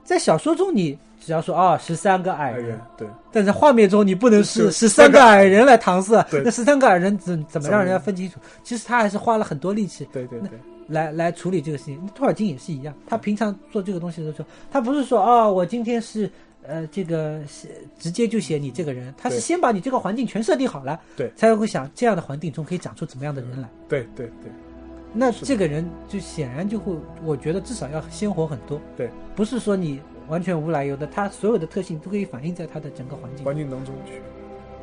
在小说中你只要说啊十三个矮人，对，但在画面中你不能是十三个矮人来搪塞，那十三个矮人怎怎么让人家分清楚？其实他还是花了很多力气，对对对。来来处理这个事情，托尔金也是一样。他平常做这个东西的时候，他不是说啊，我今天是呃这个写直接就写你这个人，他是先把你这个环境全设定好了，对，才会想这样的环境中可以长出怎么样的人来。对对对，那这个人就显然就会，我觉得至少要鲜活很多。对，不是说你完全无来由的，他所有的特性都可以反映在他的整个环境环境当中去。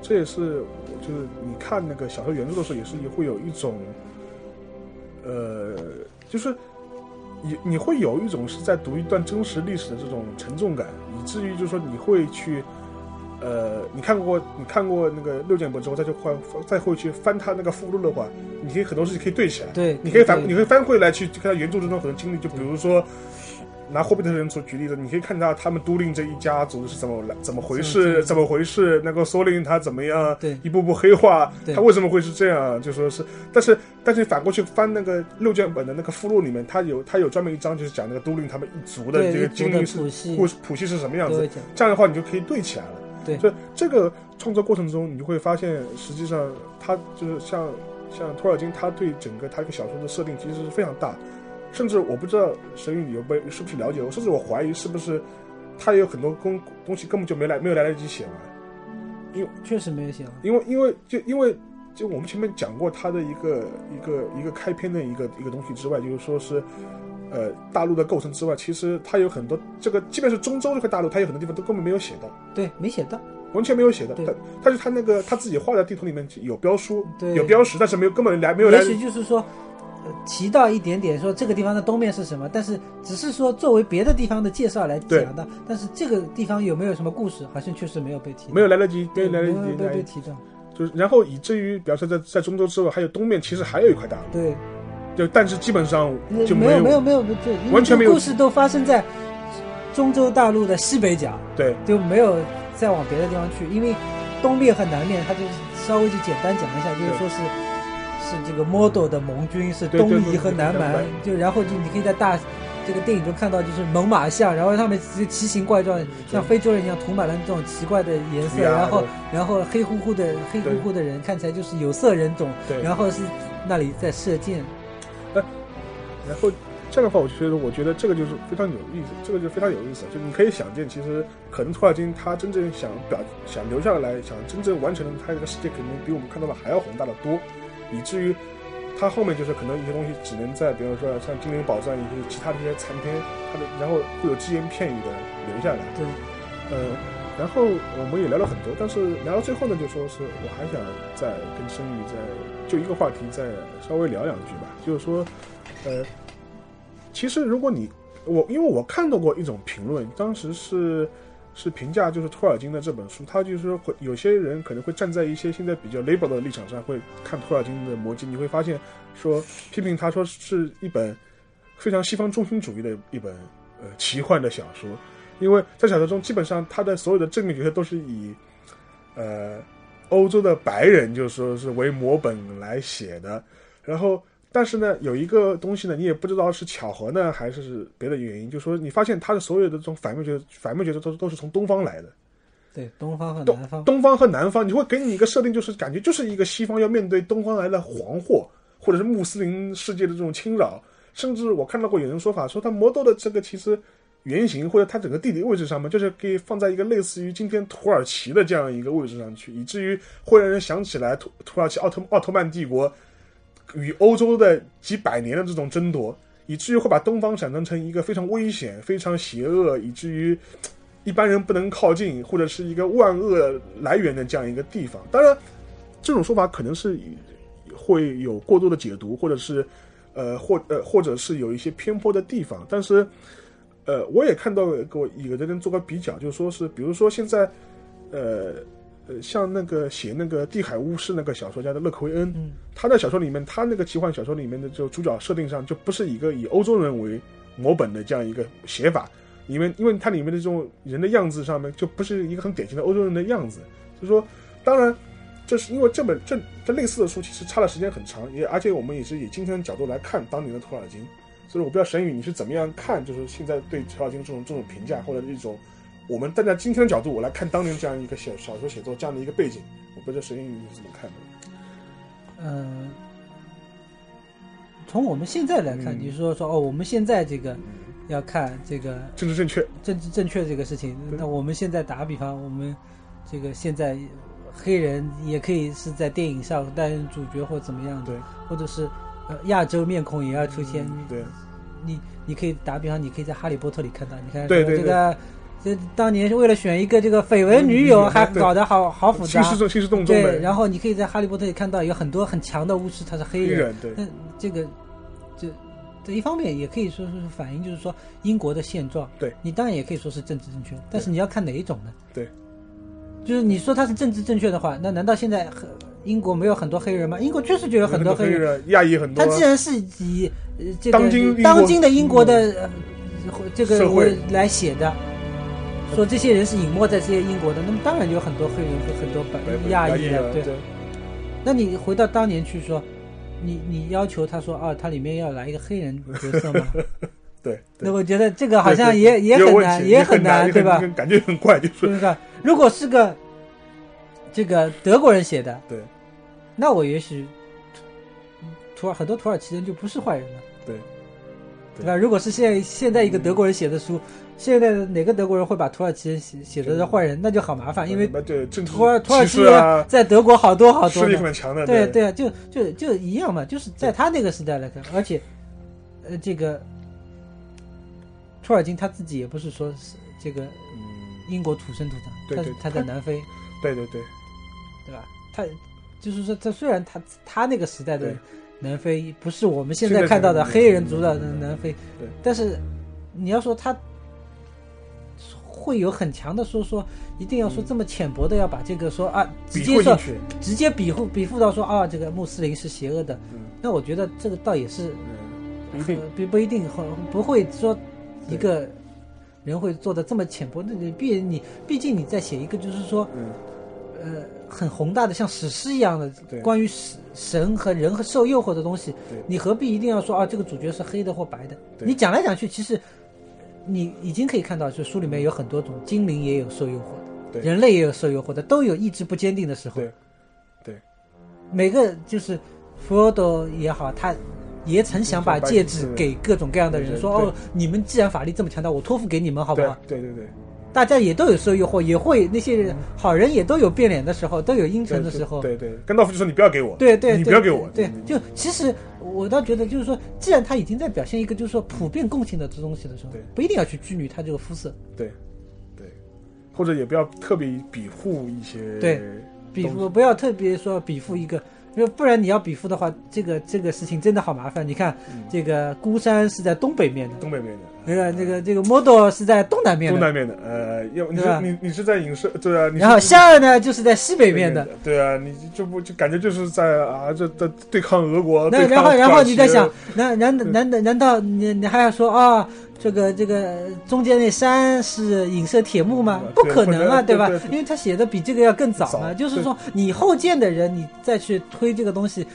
这也是就是你看那个小说原著的时候，也是会有一种。呃，就是你你会有一种是在读一段真实历史的这种沉重感，以至于就是说你会去，呃，你看过你看过那个六剑本之后，再去翻再会去翻他那个附录的话，你可以很多事情可以对起来。对，你可以翻你可以翻回来去看他原著之中很多经历，就比如说。拿霍比特人做举例子，你可以看到他们都灵这一家族是怎么来，怎么回事，怎么回事？那个索林他怎么样？对，一步步黑化，他为什么会是这样？就说是，但是但是反过去翻那个六卷本的那个附录里面，他有他有专门一章就是讲那个都灵他们一族的这个经历是故事谱系是什么样子。这样的话，你就可以对起来了。对，就这个创作过程中，你就会发现，实际上他就是像像托尔金，他对整个他一个小说的设定其实是非常大。甚至我不知道神谕你有没是不是了解，我甚至我怀疑是不是他有很多东东西根本就没来没有来得及写完，因为确实没有写完，因为因为就因为就我们前面讲过他的一个一个一个开篇的一个一个东西之外，就是说是呃大陆的构成之外，其实他有很多这个即便是中州这块大陆，他有很多地方都根本没有写到，对，没写到，完全没有写到，他他是他那个他自己画的地图里面有标书，有标识，但是没有根本来没有来，也许就是说。提到一点点说这个地方的东面是什么，但是只是说作为别的地方的介绍来讲的，但是这个地方有没有什么故事，好像确实没有被提，没有来得及，没有来得及。被提到，就是然后以至于，比方说在在中州之外，还有东面，其实还有一块大陆，对，就但是基本上就没有没有没有就完全没有故事都发生在中州大陆的西北角，对，就没有再往别的地方去，因为东面和南面，他就稍微就简单讲一下，就是说是。是这个 model 的盟军是东夷和南蛮，就然后就你可以在大这个电影中看到，就是猛犸象，然后上面奇形怪状，像非洲人一样涂满了这种奇怪的颜色，然后然后黑乎乎的黑乎乎的人看起来就是有色人种，然后是那里在射箭，呃，然后这样的话，我觉得我觉得这个就是非常有意思，这个就非常有意思，就你可以想见，其实可能托尔金他真正想表想留下来，想真正完成他这个世界，肯定比我们看到的还要宏大的多。以至于，它后面就是可能一些东西只能在，比方说像《精灵宝钻》一些其他的一些残篇，它的然后会有只言片语的留下来。对，呃，然后我们也聊了很多，但是聊到最后呢，就说是我还想再跟申宇再就一个话题再稍微聊两句吧。就是说，呃，其实如果你我因为我看到过一种评论，当时是。是评价就是托尔金的这本书，他就是会有些人可能会站在一些现在比较 liberal 的立场上，会看托尔金的《魔戒》，你会发现说批评他说是一本非常西方中心主义的一本呃奇幻的小说，因为在小说中基本上他的所有的正面角色都是以呃欧洲的白人就是说是为模本来写的，然后。但是呢，有一个东西呢，你也不知道是巧合呢，还是别的原因。就是说，你发现他的所有的这种反面角色，反面角色都都是从东方来的。对，东方和南方。东方和南方，你会给你一个设定，就是感觉就是一个西方要面对东方来的黄祸，或者是穆斯林世界的这种侵扰。甚至我看到过有人说法，说他魔豆的这个其实原型或者它整个地理位置上面，就是可以放在一个类似于今天土耳其的这样一个位置上去，以至于会让人想起来土土耳其奥特奥特曼帝国。与欧洲的几百年的这种争夺，以至于会把东方想象成一个非常危险、非常邪恶，以至于一般人不能靠近，或者是一个万恶来源的这样一个地方。当然，这种说法可能是会有过多的解读，或者是呃或呃或者是有一些偏颇的地方。但是呃，我也看到过有的人做个比较，就说是比如说现在呃呃像那个写那个《地海巫师》那个小说家的勒克维恩，嗯他在小说里面，他那个奇幻小说里面的就主角设定上就不是一个以欧洲人为模本的这样一个写法，因为因为它里面的这种人的样子上面就不是一个很典型的欧洲人的样子，所以说，当然，这是因为这本这这类似的书其实差的时间很长，也而且我们也是以今天的角度来看当年的托尔金，所以我不知道沈宇你是怎么样看，就是现在对托尔金这种这种评价或者一种我们站在今天的角度我来看当年这样一个小小说写作这样的一个背景，我不知道沈宇你是怎么看的？嗯，从我们现在来看，嗯。你说说哦，我们现在这个要看这个政治正确，政治正确这个事情，那我们现在打个比方，我们这个现在黑人也可以是在电影上担任主角或怎么样的，对，或者是呃亚洲面孔也要出现。嗯对，你你可以打比方，你可以在《哈利波特》里看到，你看对对这个这当年是为了选一个这个绯闻女友，还搞得好好复杂。兴师动兴师动众对，然后你可以在《哈利波特》里看到有很多很强的巫师，他是黑人。黑人，对那这个这这一方面也可以说是反映，就是说英国的现状。对你当然也可以说是政治正确，但是你要看哪一种呢？对，就是你说他是政治正确的话，那难道现在很英国没有很多黑人吗？英国确实就有很多黑黑人。亚裔很多他，既然是以呃这个当今当今的英国的呃这个社会来写的，说这些人是隐没在这些英国的，那么当然就有很多黑人和很多白对亚裔啊，了，对。对那你回到当年去说，你你要求他说啊，他里面要来一个黑人角色吗？对，那我觉得这个好像也也很难，也很难，对吧？感觉很怪，就是对不对？如果是个这个德国人写的，对，那我也许土耳很多土耳其人就不是坏人了，对，对吧？如果是现在现在一个德国人写的书，现在的哪个德国人会把土耳其人写写的是坏人，那就好麻烦，因为对土耳土耳其在德国好多好多势力。很强的，对对。对啊，就就就一样嘛，就是在他那个时代来看，而且，呃，这个托尔金他自己也不是说是这个嗯，英国土生土长，他他在南非，对对对。对吧？他就是说，他虽然他他那个时代的南非不是我们现现在在看到的黑人主导的南非对，但是你要说他会有很强的说说，一定要说这么浅薄的要把这个说啊，直接说直接比附比附到说啊，这个穆斯林是邪恶的，嗯。那我觉得这个倒也是不不一定很不会说一个人会做的这么浅薄。那你毕你毕竟你在写一个就是说嗯，呃很宏大的像史诗一样的关于神神和人和受诱惑的东西，你何必一定要说啊这个主角是黑的或白的？你讲来讲去，其实你已经可以看到，就书里面有很多种，精灵也有受诱惑的，对人类也有受诱惑的，都有意志不坚定的时候。对对每个就是弗罗多也好，他也曾想把戒指给各种各样的人，说哦，你们既然法力这么强大，我托付给你们，好不对好？对对对，大家也都有受诱惑，也会那些人好人也都有变脸的时候，都有阴沉的时候。对对，甘道夫就说你不要给我，对对，你不要给我，对，你就其实我倒觉得，就是说，既然他已经在表现一个就是说普遍共性的这东西的时候对，不一定要去拘泥他这个肤色，对对，或者也不要特别比护一些，对比附不要特别说比附一个，因为不然你要比附的话，这个这个事情真的好麻烦。你看，嗯。这个孤山是在东北面的，东北面的。那个那个这个 model 是在东南面的，东南面的，呃，要你你你是在影视对啊，你然后夏尔呢就是在西北面的。，对啊，你就不就感觉就是在啊这这对抗俄国，那然后然后你在想，难难难难难道你你还要说啊，这个这个中间那山是影射铁幕吗？不可能啊，对吧？因为他写的比这个要更早嘛。就是说，你后建的人，你再去推这个东西，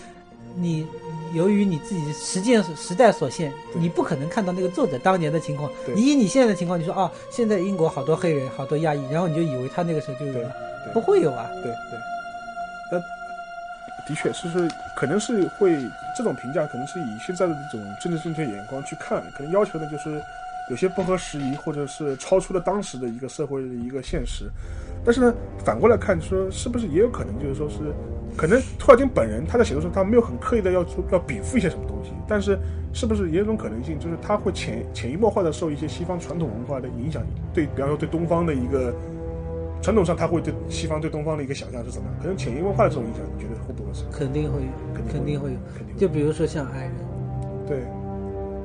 你由于你自己时间时代所限，你不可能看到那个作者当年的情况。你以你现在的情况，你说啊，现在英国好多黑人，好多亚裔，然后你就以为他那个时候就有了，不会有啊。对对，那的确是是可能是会这种评价，可能是以现在的这种政治正确眼光去看，可能要求的就是有些不合时宜，或者是超出了当时的一个社会的一个现实。但是呢，反过来看，说是不是也有可能就是说是，可能托尔金本人他在写作时候他没有很刻意的要出要禀赋一些什么东西，但是是不是也有一种可能性，就是他会潜潜移默化的受一些西方传统文化的影响，对，比方说对东方的一个传统上他会对西方对东方的一个想象是怎么样？可能潜移默化的这种影响，你觉得会不会是？肯定会有，肯定会有。肯定会就比如说像矮人，对，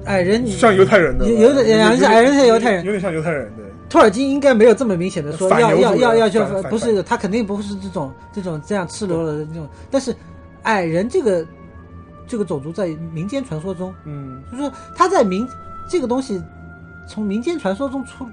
矮人你像犹太人的，有有点有像矮人像犹太人有点像犹太人，对。托尔金应该没有这么明显的说要要要要去不是他肯定不是这种这种这样赤裸裸的那种，但是矮人这个这个种族在民间传说中，嗯就是说他在民这个东西从民间传说中出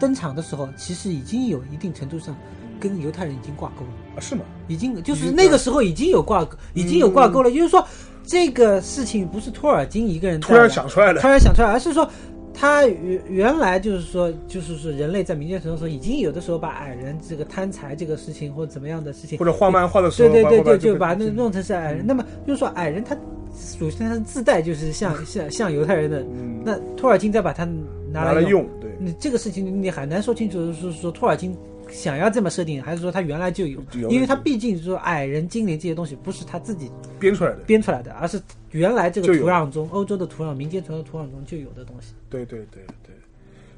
登场的时候，其实已经有一定程度上跟犹太人已经挂钩了。啊是吗？已经就是那个时候已经有挂钩，已经有挂钩了。就是说，这个事情不是托尔金一个人突然想出来的突，然想出来，而是说他原原来就是说，就是说人类在民间传说中已经有的时候把矮人这个贪财这个事情或者怎么样的事情或，者画漫画的时候，对对对对，就把那嗯弄成是矮人。那么就是说矮人他首先他自带就是像像像犹太人的，嗯。那托尔金再把它拿来拿来用，对，你这个事情你很难说清楚，是说托尔金想要这么设定，还是说他原来就有？因为他毕竟说矮人、精灵这些东西不是他自己编出来的，编出来的，而是原来这个土壤中，欧洲的土壤、民间传说土壤中就有的东西。对对对对。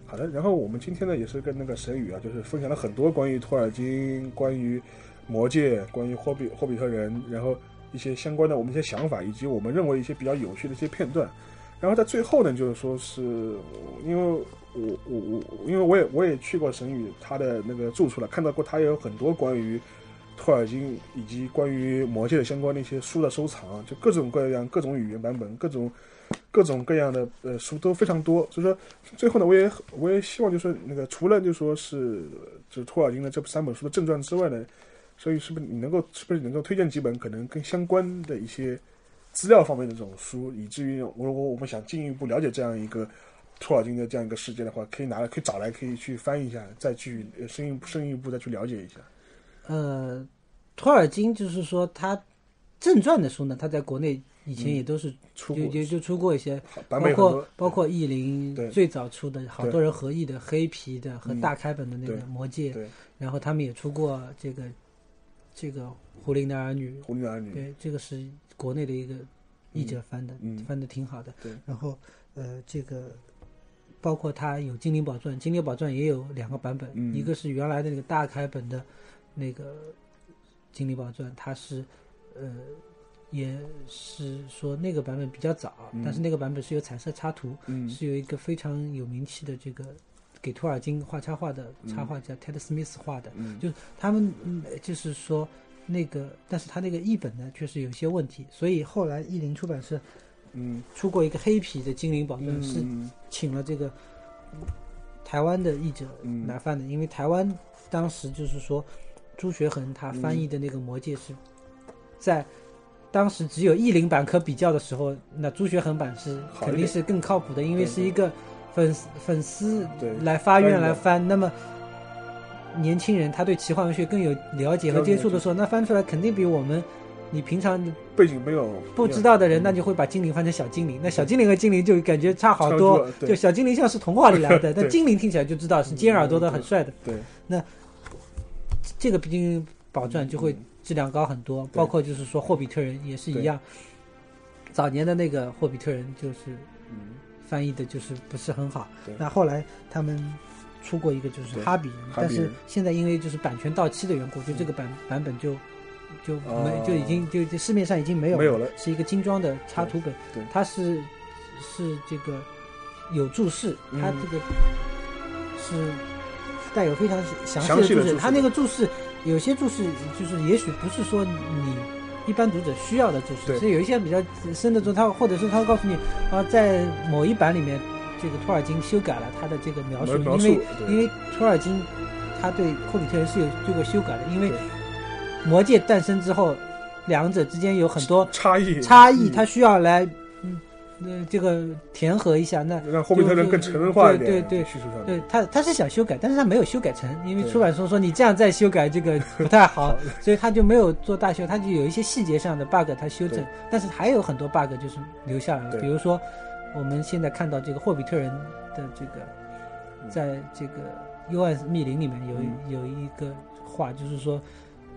好的，然后我们今天呢也是跟那个神宇啊，就是分享了很多关于托尔金、关于魔戒、关于霍比霍比特人，然后一些相关的我们一些想法，以及我们认为一些比较有趣的一些片段。然后在最后呢，就是说是因为我我我，因为我也我也去过神宇他的那个住处了，看到过他也有很多关于托尔金以及关于魔戒的相关的一些书的收藏，就各种各样、各种语言版本、各种各种各样的呃书都非常多。所以说，最后呢，我也我也希望就是那个除了就说是就是托尔金的这三本书的正传之外呢，所以是不是你能够是不是能够推荐几本可能跟相关的一些资料方面的这种书，以至于如果我们想进一步了解这样一个托尔金的这样一个事件的话，可以拿来可以找来可以去翻一下，再去呃深一步深一步再去了解一下。呃，托尔金就是说他正传的书呢，他在国内以前也都是出过就就就出过一些，包括包括译林最早出的好多人合译的黑皮的和嗯大开本的那个《魔戒》，对然后他们也出过这个这个《胡林的儿女》，胡林的儿女，对，这个是国内的一个译者翻的，嗯翻的挺好的。对，然后呃，这个包括它有《精灵宝钻》，《精灵宝钻》也有两个版本，嗯。一个是原来的那个大开本的那个《精灵宝钻》，它是呃。也是说那个版本比较早，嗯。但是那个版本是有彩色插图，嗯。是有一个非常有名气的这个给托尔金画插画的插画家 Ted Smith 画的，嗯。就是他们嗯，就是说那个，但是他那个译本呢，确实有些问题，所以后来译林出版社嗯出过一个黑皮的《精灵宝钻》，是嗯请了这个台湾的译者嗯。来翻的，因为台湾当时就是说朱学恒他翻译的那个《魔戒》是在。当时只有译林版可比较的时候，那朱学恒版是肯定是更靠谱的，因为是一个粉丝粉丝对来发愿来翻，那么年轻人他对奇幻文学更有了解和接触的时候，那翻出来肯定比我们你平常背景没有不知道的人，嗯那就会把精灵换成小精灵，那小精灵和精灵就感觉差好多就小精灵像是童话里来的，但精灵听起来就知道是尖耳朵的，嗯很帅的。对那这个《毕竟宝钻》就会质量高很多，包括就是说霍比特人也是一样。早年的那个霍比特人就是嗯翻译的就是不是很好，那后来他们出过一个就是哈比人，但是现在因为就是版权到期的缘故，就这个版版本就就没哦就已经就就市面上已经没有没有了。是一个精装的插图本对。对，它是是这个有注释，它嗯。这个是带有非常详详细的注释它那个注释有些注释就是也许不是说你一般读者需要的注释，对所以有一些比较深的注，他或者是他会告诉你啊，在某一版里面，这个托尔金修改了他的这个描述，因为因为托尔金他对霍比特人是有做过修改的，因为对魔戒诞生之后，两者之间有很多差异。差异，嗯。他需要来嗯呃这个填合一下，那让霍比特人更成人化一点，对对对叙述上。对他，他是想修改，但是他没有修改成，因为出版社说你这样再修改这个 不太好，所以他就没有做大修，他就有一些细节上的 bug 他修正，但是还有很多 bug 就是留下来了，比如说我们现在看到这个霍比特人的这个，在这个幽暗密林里面有一有一个话，就是说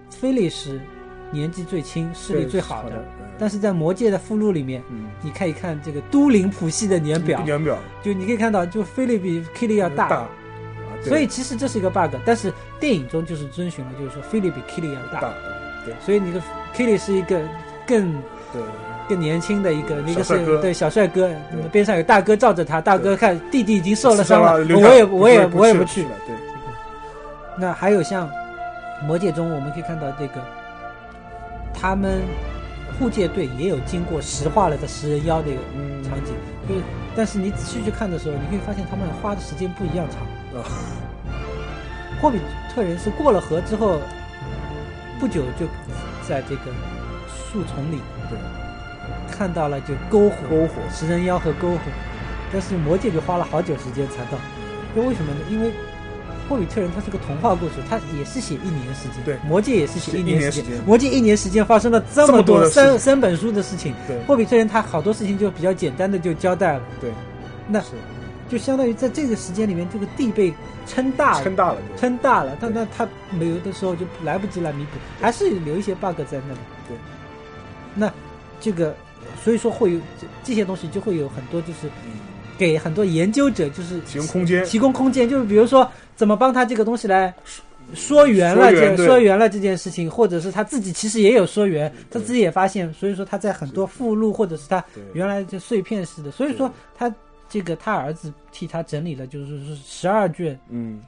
菲利是年纪最轻、视力最好的，但是在魔界的附录里面。嗯，你看一看这个都灵谱系的年表，年表。就你可以看到，就菲利比 Killy 要大，所以其实这是一个 bug，但是电影中就是遵循了，就是说菲利比 Killy 要大，对。所以你的 Killy 是一个更对。更年轻的一个，一个是对小帅哥对，边上有大哥罩着他，大哥看弟弟已经受了伤了，我也我也我也不去。了。，对，那还有像魔界中，我们可以看到这个他们护戒队也有经过石化了的食人妖那个嗯场景，就是但是你仔细去看的时候，你可以发现他们花的时间不一样长。啊，霍比特人是过了河之后不久就在这个树丛里对，看到了就篝火、篝火食人妖和篝火，但是魔界就花了好久时间才到。因为为什么呢？因为霍比特人他是个童话故事，他也是写一年时间，对。魔戒也是写写一年时间魔戒一年时间发生了这这么多三三本书的事情，对霍比特人他好多事情就比较简单的就交代了，对，那是。就相当于在这个时间里面，这个地被撑大了，撑大了，撑大了，但对。那他没有的时候就来不及来弥补，还是留一些 bug 在那里。对，那这个所以说会有这这些东西就会有很多就是嗯。给很多研究者就是提供空间，提供空间，就是比如说怎么帮他这个东西来说圆了这说圆了这件事情，或者是他自己其实也有说圆，他自己也发现，所以说他在很多附录或者是他原来就碎片式的，所以说他这个他儿子替他整理了，就是说十二卷嗯，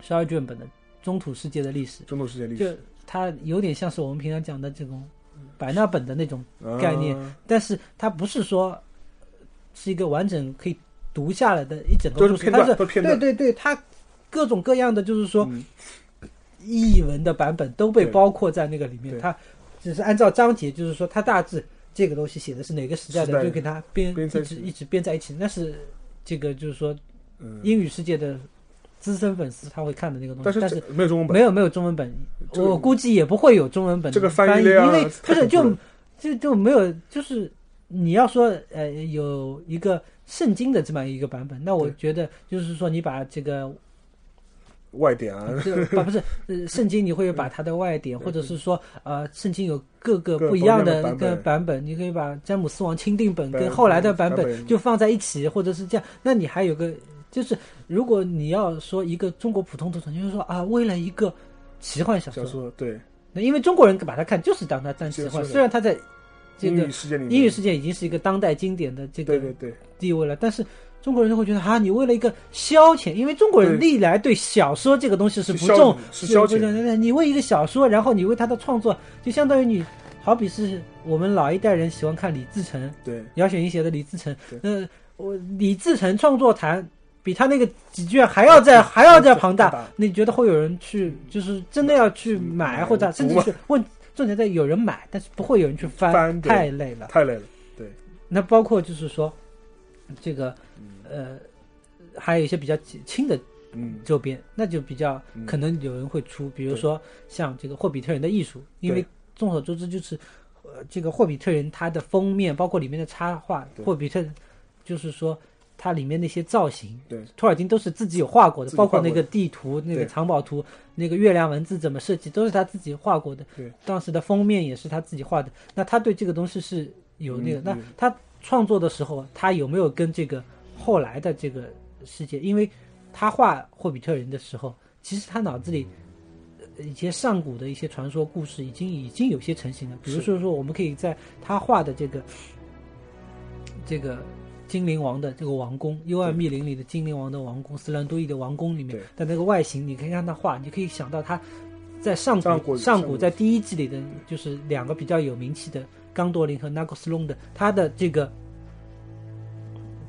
十二卷本的中土世界的历史，中土世界历就史它有点像是我们平常讲的这种百纳本的那种，概念啊。但是它不是说是一个完整可以读下来的一整个故事，它是对对对，它各种各样的就是说嗯。译文的版本都被包括在那个里面，对。它只是按照章节，就是说它大致这个东西写的是哪个时代的，就给它编一直一直编在一起，那是这个就是说嗯，英语世界的资深粉丝他会看的那个东西，但但是没有中文本，没有没有中文本，这个我估计也不会有中文本。这个翻翻译量因为不是就就就没有就是你要说呃有一个圣经的这么一个版本，那我觉得就是说你把这个外典啊，这个 不是呃圣经，你会把它的外典，或者是说呃圣经有各个不一样的的一个版版本，你可以把詹姆斯王钦定本跟后来的版版本。本就放在一起，或者是这样，那你还有个就是如果你要说一个中国普通读者，就是说啊为了一个奇幻小说，小说对。那因为中国人把它看就是当它当奇幻，虽然它在这英个语世界里面，英语世界已经是一个当代经典的这个地位了，但是中国人就会觉得啊，你为了一个消遣，因为中国人历来对小说这个东西是不重，是消遣。不重你为一个小说，然后你为他的创作，就相当于你，好比是我们老一代人喜欢看李自成、对。姚雪莹写的李自成对，那我李自成创作坛比他那个几卷还要再还要再庞大大，你觉得会有人去，就是真的要去买，或者甚至读是问，重点在有人买，但是不会有人去翻，太累了。太累了，对。那包括就是说，这个呃，还有一些比较轻的嗯，周边，那就比较嗯。可能有人会出，比如说像这个霍比特人的艺术，因为众所周知，就是呃，这个霍比特人它的封面，包括里面的插画，霍比特就是说它里面那些造型，对，托尔金都是自己有画过的，包括那个地图、那个藏宝图、那个月亮文字怎么设计，都是他自己画过的。对，当时的封面也是他自己画的。那他对这个东西是有那个，那他创作的时候，他有没有跟这个后来的这个世界？因为他画霍比特人的时候，其实他脑子里。呃一些上古的一些传说故事已经已经有些成型了，比如说说我们可以在他画的这个这个精灵王的这个王宫，幽暗密林里的精灵王的王宫，斯兰多伊的王宫里面对的那个外形，你可以看他画，你可以想到他在上上古古上上古古在第一季里的，就是两个比较有名气的刚多林和 Nagus 隆的，他的这个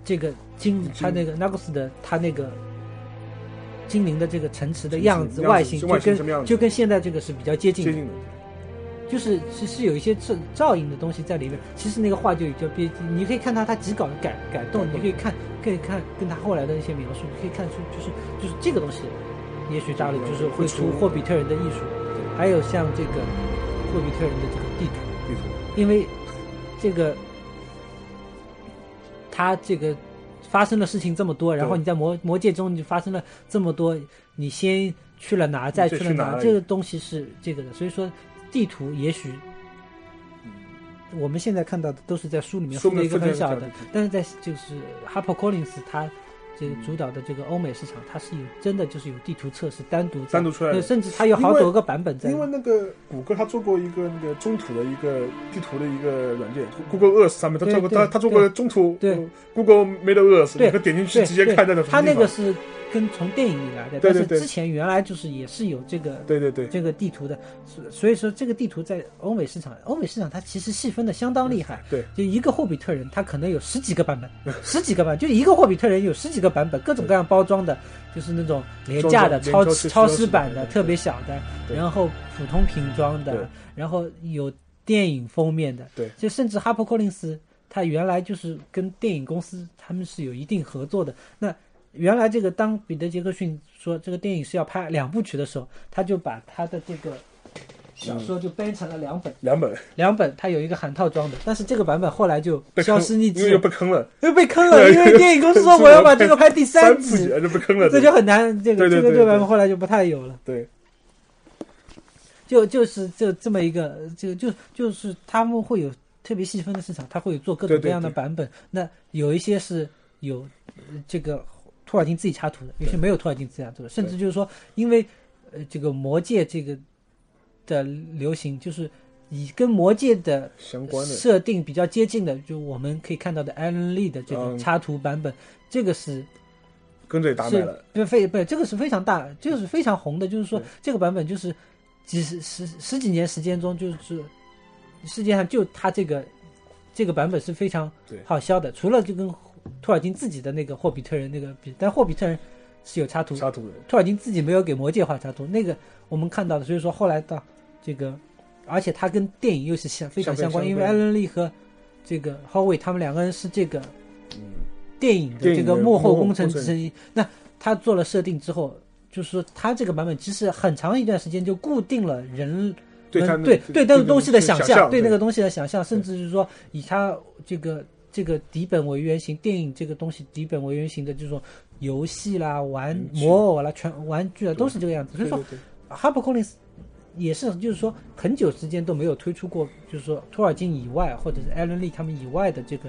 这个精，他那个 Nagus 的他那个精灵的这个城池的样子、外形，就跟就跟现在这个是比较接近的。接近的，就是是是有一些照照应的东西在里面。其实那个画就就别，你可以看他他几稿的改改动，你可以看可以看跟他后来的一些描述，你可以看出就是就是这个东西，也许大陆就是会出霍比特人的艺术，还有像这个霍比特人的这个地图，地图，因为这个他这个。发生的事情这么多，然后你在魔魔界中你就发生了这么多，你先去了哪，再去了哪，这个东西是这个的，所以说地图也许我们现在看到的都是在书里面说的一个很小的但是在就是 Harper Collins 他这个主导的这个欧美市场，它是有真的就是有地图测试单独单独出来的甚至它有好多个版本在。因为那个谷歌它做过一个那个中途的一个地图的一个软件，Google Earth 上面它做过它它做过中途对呃，Google Made Earth，对你可点进去直接对看那个它那个是跟从电影里来的，但是之前原来就是也是有这个对对对。这个地图的，所所以说这个地图在欧美市场，欧美市场它其实细分的相当厉害。对，就一个霍比特人，它可能有十几个版本，十几个版，就一个霍比特人有十几个版本，各种各样包装的，就是那种廉价的、超超市版的特别小的，然后普通瓶装的，然后有电影封面的，对。就甚至哈珀·柯林斯，他原来就是跟电影公司他们是有一定合作的。那原来这个当彼得·杰克逊说这个电影是要拍两部曲的时候，他就把他的这个小说就编成了两本，两本。两本他有一个含套装的，但是这个版本后来就消失匿因为又迹了，被坑了，又被坑了，因为电影公司说我要把这个拍第三集，就被坑了，这就很难，这个这个这个版本后来就不太有了。对。就就是就这么一个，这个就就是他们会有特别细分的市场，他会有做各种各样的对。版本。那有一些是有呃这个托尔金自己插图的，有些没有托尔金自己插图的，甚至就是说，因为呃这个魔界这个的流行，就是以跟魔界的相关的设定比较接近的，就我们可以看到的艾伦利的这个嗯插图版本，这个是跟着也打买了，对非不这个是非常大，这个是非常红的，就是说这个版本就是几十十十几年时间中，就是世界上就它这个这个版本是非常好销的，除了就跟托尔金自己的那个霍比特人那个比，但霍比特人是有插图，插图的，托尔金自己没有给魔戒画插图，那个我们看到的，所以说后来到这个，而且他跟电影又是相非常相关，因为艾伦利和这个 Howie 他们两个人是这个嗯，电影的这个幕后工程工程之一。那他做了设定之后，就是说他这个版本其实很长一段时间就固定了人对对对那个东西的想象，对那个东西的想象，甚至是说以他这个这个底本为原型，电影这个东西底本为原型的这种游戏啦、玩嗯魔偶啦、全玩具啊，都是这个样子。所以说哈珀·柯林斯也是，就是说很久时间都没有推出过，就是说托尔金以外或者是艾伦利他们以外的这个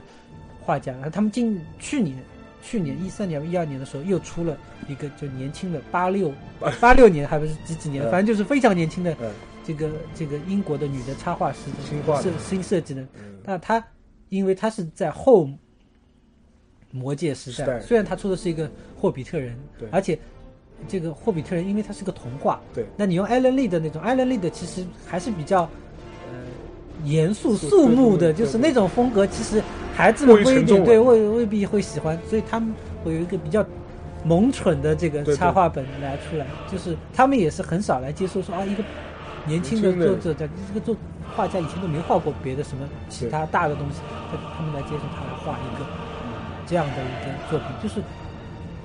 画家。然后他们今去年去年一三年一二年的时候又出了一个就年轻的八六八六年还不是几几年，嗯反正就是非常年轻的嗯这个这个英国的女的插画师的新画的设新设计的。嗯那他因为他是在后魔界时代，虽然他出的是一个霍比特人对，而且这个霍比特人因为他是个童话，对。那你用艾伦利的那种，艾伦利的其实还是比较呃严肃肃肃穆的，就是那种风格，其实孩子们不一定对未未必会喜欢，所以他们会有一个比较萌蠢的这个插画本来出来，就是他们也是很少来接受说啊一个年轻的年轻的作者在这个作画家以前都没画过别的什么其他大的东西，他他们来接受他来画一个这样的一个作品，就是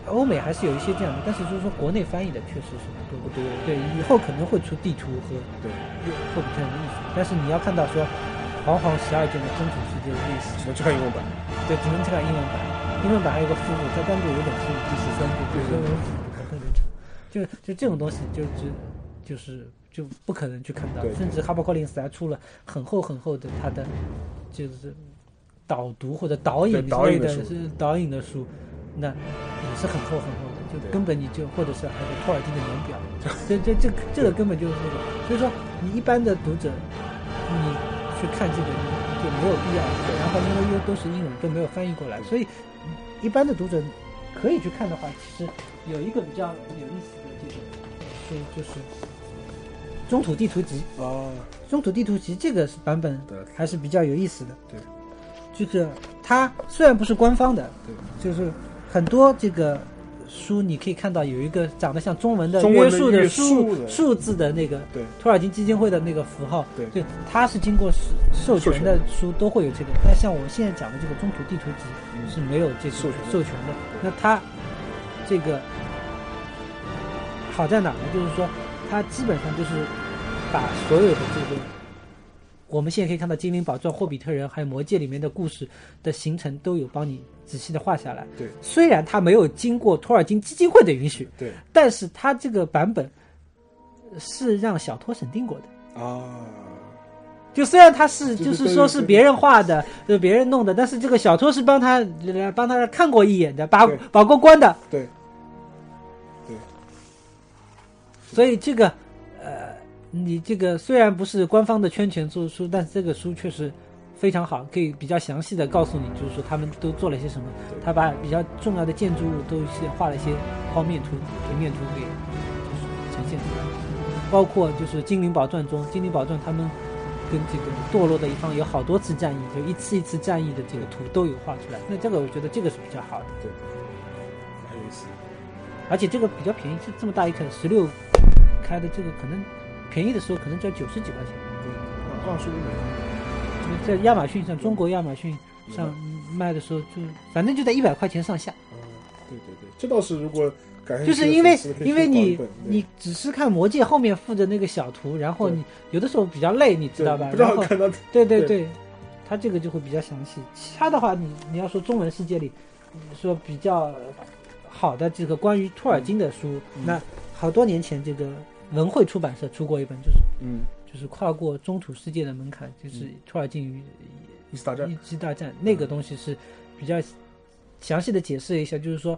欧美还是有一些这样的，但是就是说国内翻译的确实是不多。不多。对，以后可能会出地图和对，霍比特人的艺术，但是你要看到说煌煌十二卷的真实世界的历史，只能去看英文版，对，只能去看英文版，英文版还有个附录，它单独有一本附录，第十三部，对对所以我特别长，就就这种东西就就就是就不可能去看到，甚至哈珀·柯林斯还出了很厚很厚的他的就是导读或者导引之类的导引的书。是导引的书，那也是很厚很厚的，就根本你就或者是还有托尔金的年表，这这这这个根本就是那个，所以说你一般的读者，你去看这个你就没有必要，然后因为又都是英文，都没有翻译过来，所以一般的读者可以去看的话，其实有一个比较有意思的这个书就是《中土地图集》。哦，《中土地图集》这个是版本还是比较有意思的。对，就是它虽然不是官方的，对，就是很多这个书你可以看到有一个长得像中文的约束的数的数字的那个对托尔金基金会的那个符号，对就它是经过授授权的书都会有这个。但像我现在讲的这个中土地图集嗯是没有这个授授权的。那它这个好在哪呢？就是说它基本上就是把所有的这个我们现在可以看到《精灵宝钻》《霍比特人》还有《魔戒》里面的故事的形成都有帮你仔细的画下来。对虽然它没有经过托尔金基金会的允许，对但是它这个版本是让小托审定过的。啊，就虽然他是就是说是别人画的，就是别人弄的，但是这个小托是帮他呃帮他看过一眼的，把把过关的。对，所以这个呃，你这个虽然不是官方的圈钱做的书，但是这个书确实非常好，可以比较详细的告诉你，就是说他们都做了些什么。他把比较重要的建筑物都是画了一些剖面图、平面图给呈现出来，包括就是《精灵宝钻》中，《精灵宝钻》他们跟这个堕落的一方有好多次战役，就一次一次战役的这个图都有画出来。那这个我觉得这个是比较好的，很有意思。而且这个比较便宜，这这么大一颗十六开的这个可能便宜的时候可能只要九十几块钱。对，二十五美在亚马逊上，中国亚马逊上卖的时候就反正就在一百块钱上下。嗯，对对对，这倒是如果感兴趣就是因为因为你你只是看魔戒后面附着那个小图，然后你有的时候比较累，你知道吧？不知然后道看到对对对对，它这个就会比较详细。其他的话，你你要说中文世界里嗯说比较好的这个关于托尔金的书，嗯。那好多年前这个文汇出版社出过一本，就是嗯，就是跨过中土世界的门槛，就是嗯。托尔金与一次大战一，级大战那个东西是比较详细的解释一下，就是说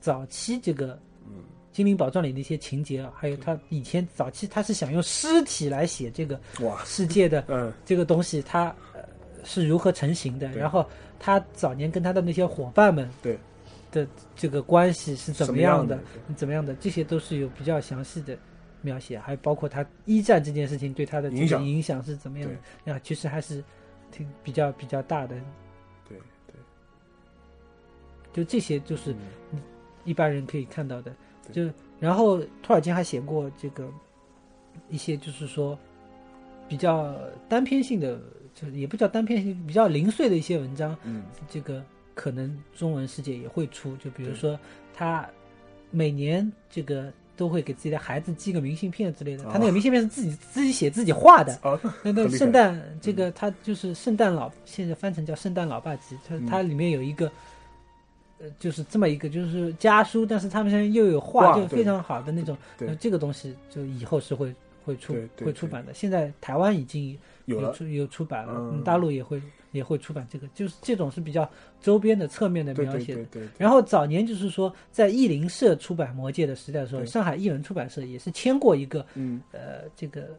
早期这个嗯《精灵宝藏》里的一些情节啊，还有他以前早期他是想用尸体来写这个哇，世界的嗯这个东西，它呃是如何成型的，然后他早年跟他的那些伙伴们对的这个关系是怎么样的么样的，怎么样的，这些都是有比较详细的。描写，还包括他一战这件事情对他的影响影响是怎么样的啊？其实还是挺比较比较大的。对对，就这些就是嗯一般人可以看到的。对就然后托尔金还写过这个一些就是说比较单篇性的，就是也不叫单篇性，比较零碎的一些文章。嗯这个可能中文世界也会出，就比如说他每年这个。都会给自己的孩子寄个明信片之类的，他那个哦明信片是自己自己写自己画的，啊，那那圣诞这个他就是圣诞老，现在翻成叫圣诞老爸集，它嗯。它里面有一个，呃，就是这么一个就是家书，但是他们现在又有画，就非常好的那种。对。呃这个东西就以后是会会出会出版的。现在台湾已经有，出有出版了，嗯。大陆也会也会出版这个，就是这种是比较周边的侧面的描写的。对然后早年就是说，在译林社出版《魔戒》的时代的时候，上海译文出版社也是签过一个嗯。呃，这个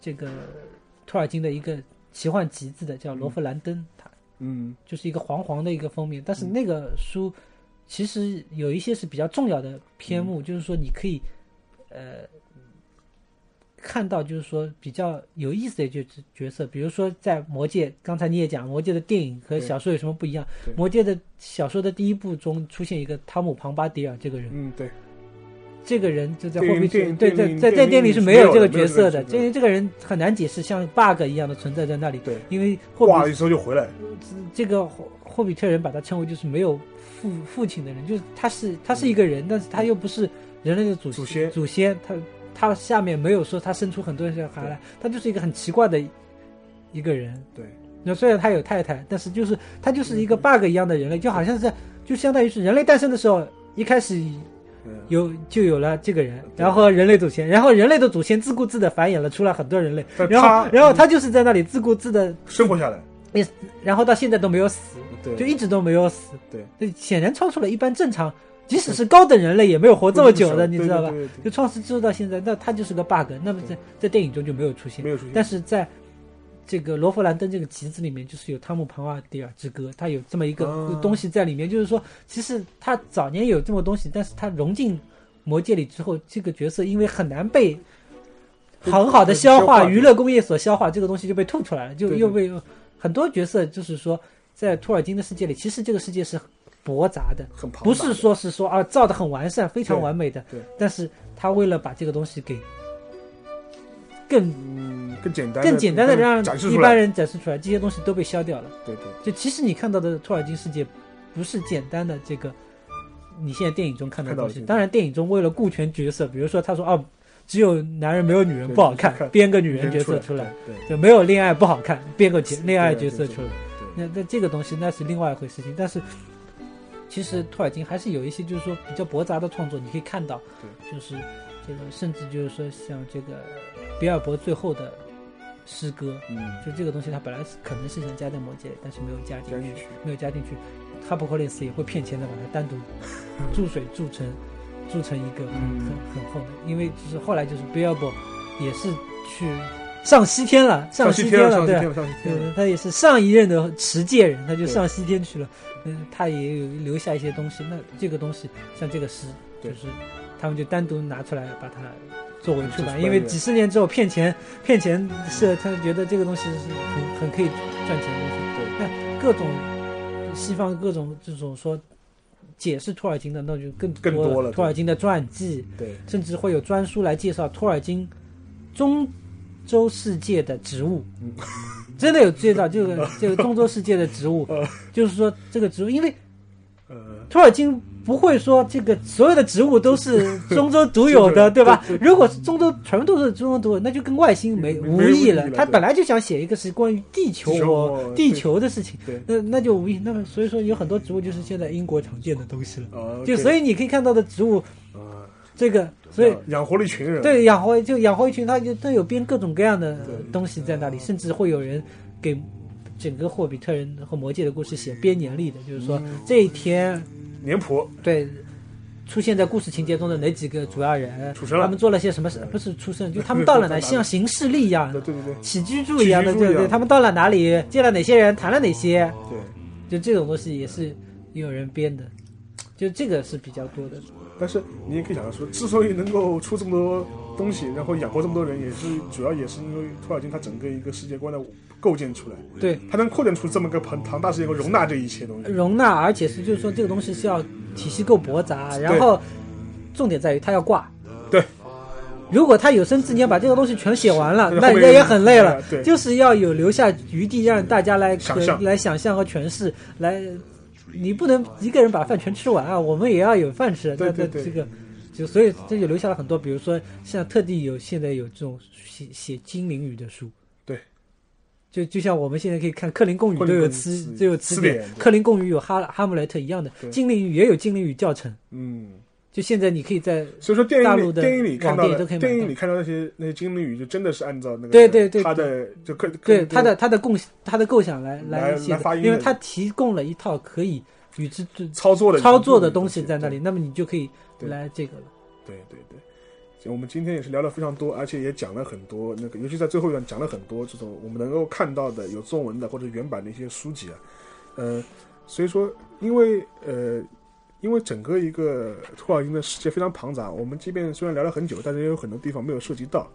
这个托尔金的一个奇幻集子的叫《罗弗兰登》，它嗯。就是一个黄黄的一个封面，但是那个书其实有一些是比较重要的篇嗯。目，就是说你可以呃看到，就是说比较有意思的角角色，比如说在《魔戒》，刚才你也讲，《魔戒》的电影和小说有什么不一样？《魔戒》的小说的第一部中出现一个汤姆·庞巴迪尔这个人，嗯对，这个人就在霍比特电影电对在电影里是是没有这个角色的，因为这个人很难解释，像 bug 一样的存在在那里。对，因为霍比挂了之后就回来，这个霍霍比特人把他称为就是没有父父亲的人，就是他是他是一个人，但是他又不是人类的祖祖先祖先，他他下面没有说他生出很多小孩来，他就是一个很奇怪的一个人。对，那虽然他有太太，但是就是他就是一个 bug 一样的人类，就好像是就相当于是人类诞生的时候一开始嗯有就有了这个人，然后人类祖先，然后人类的祖先自顾自的繁衍了出来很多人类，然后然后他就是在那里自顾自的，生活下来，然后到现在都没有死，对，就一直都没有死，对，这显然超出了一般正常，即使是高等人类也没有活这么久的，你知道吧？就创世之后到现在，那他就是个 bug，那么在在电影中就没有出现没，有出现，但是在这个罗弗兰登这个集子里面，就是有汤姆庞瓦迪尔之歌，它有这么一个哦东西在里面，就是说，其实他早年有这么东西，但是他融进魔界里之后，这个角色因为很难被很好的消化，娱乐工业所消化，这个东西就被吐出来了，就又被很多角色就是说，在托尔金的世界里，其实这个世界是驳杂的，很庞不是说是说啊造的很完善、非常完美的，对。但是他为了把这个东西给更嗯更简单更简单的让一般人展示出来，这些东西都被消掉了。对对。就其实你看到的托尔金世界，不是简单的这个你现在电影中看到的东西。当然，电影中为了顾全角色，比如说他说哦，只有男人没有女人不好看看，编个女人人角色出来，，就没有恋爱不好看，编个角恋爱角色出来。，那那这个东西那是另外一回事情，但是其实托尔金还是有一些就是说比较驳杂的创作，你可以看到，就是这个甚至就是说像这个比尔博最后的诗歌，嗯，就这个东西，他本来是可能是想加在魔戒，但是没有加进去，没有加进去。哈珀克雷斯也会骗钱的把它单独注水注成注成一个很嗯很很厚的，因为就是后来就是 Bilbo 也是去上西天了，上西天了，对啊。上西天了，上西天了，对，他也是上一任的持戒人，他就上西天去了。嗯，他也有留下一些东西。那这个东西，像这个诗，就是他们就单独拿出来把它作为出版，因为几十年之后骗钱，骗钱是他觉得这个东西是很很可以赚钱的东西。对，那各种西方各种这种说解释托尔金的，那就更更多了托尔金的传记，对，甚至会有专书来介绍托尔金中洲世界的植物，嗯真的有介绍这个这个中洲世界的植物，呃 就是说这个植物，因为呃，托尔金不会说这个所有的植物都是 中洲独有的，对对吧？如果是中洲全部都是中洲独有，那就跟外星没没无异了。他本来就想写一个是关于地球地球和哦地球的事情，那那就无异。那么所以说有很多植物就是现在英国常见的东西了，呃，就所以你可以看到的植物，啊，这个所以养养活了一群人，对，养活就养活一群，他就都有编各种各样的东西在那里，甚至会有人给整个霍比特人和魔戒的故事写编年历的，就是说嗯。这一天年谱。对出现在故事情节中的哪几个主要人，出生了。他们做了些什么事？不是出生，就他们到了哪，像行事历一样对，对对。对起居注一样。的，对对，他们到了哪里，见了哪些人，谈了哪些，对，就这种东西也是有人编的，就这个是比较多的。但是你也可以想到说，之所以能够出这么多东西，然后养活这么多人，也是主要也是因为托尔金他整个一个世界观的构建出来，对，他能扩展出这么个庞庞大世界观，容纳这一切东西。容纳，而且是就是说这个东西是要体系够驳杂，然后重点在于他要挂。对，如果他有生之年把这个东西全写完了，那后面那也很累了。对，就是要有留下余地，让大家来想象来想象和诠释，来，你不能一个人把饭全吃完啊，我们也要有饭吃。对对这个就所以这就留下了很多，比如说像特地有现在有这种写写精灵语的书。对。就就像我们现在可以看克林贡语都有词词都有词典克林贡语有哈哈姆雷特一样的，精灵语也有精灵语教程。嗯，就现在你可以在所以说电影里电影里看到电影里看到那些那些精灵语，就真的是按照那个对对对他的就可对克他的他的共他的构想来来写因为他提供了一套可以与之操作的操作的东东西在那里，那么你就可以来这个了。对对对，我们今天也是聊了非常多，而且也讲了很多那个，尤其在最后一段讲了很多这种我们能够看到的有中文的或者原版的一些书籍啊，呃，所以说因为呃。因为整个一个托尔金的世界非常庞杂，我们即便虽然聊了很久，但是也有很多地方没有涉及到。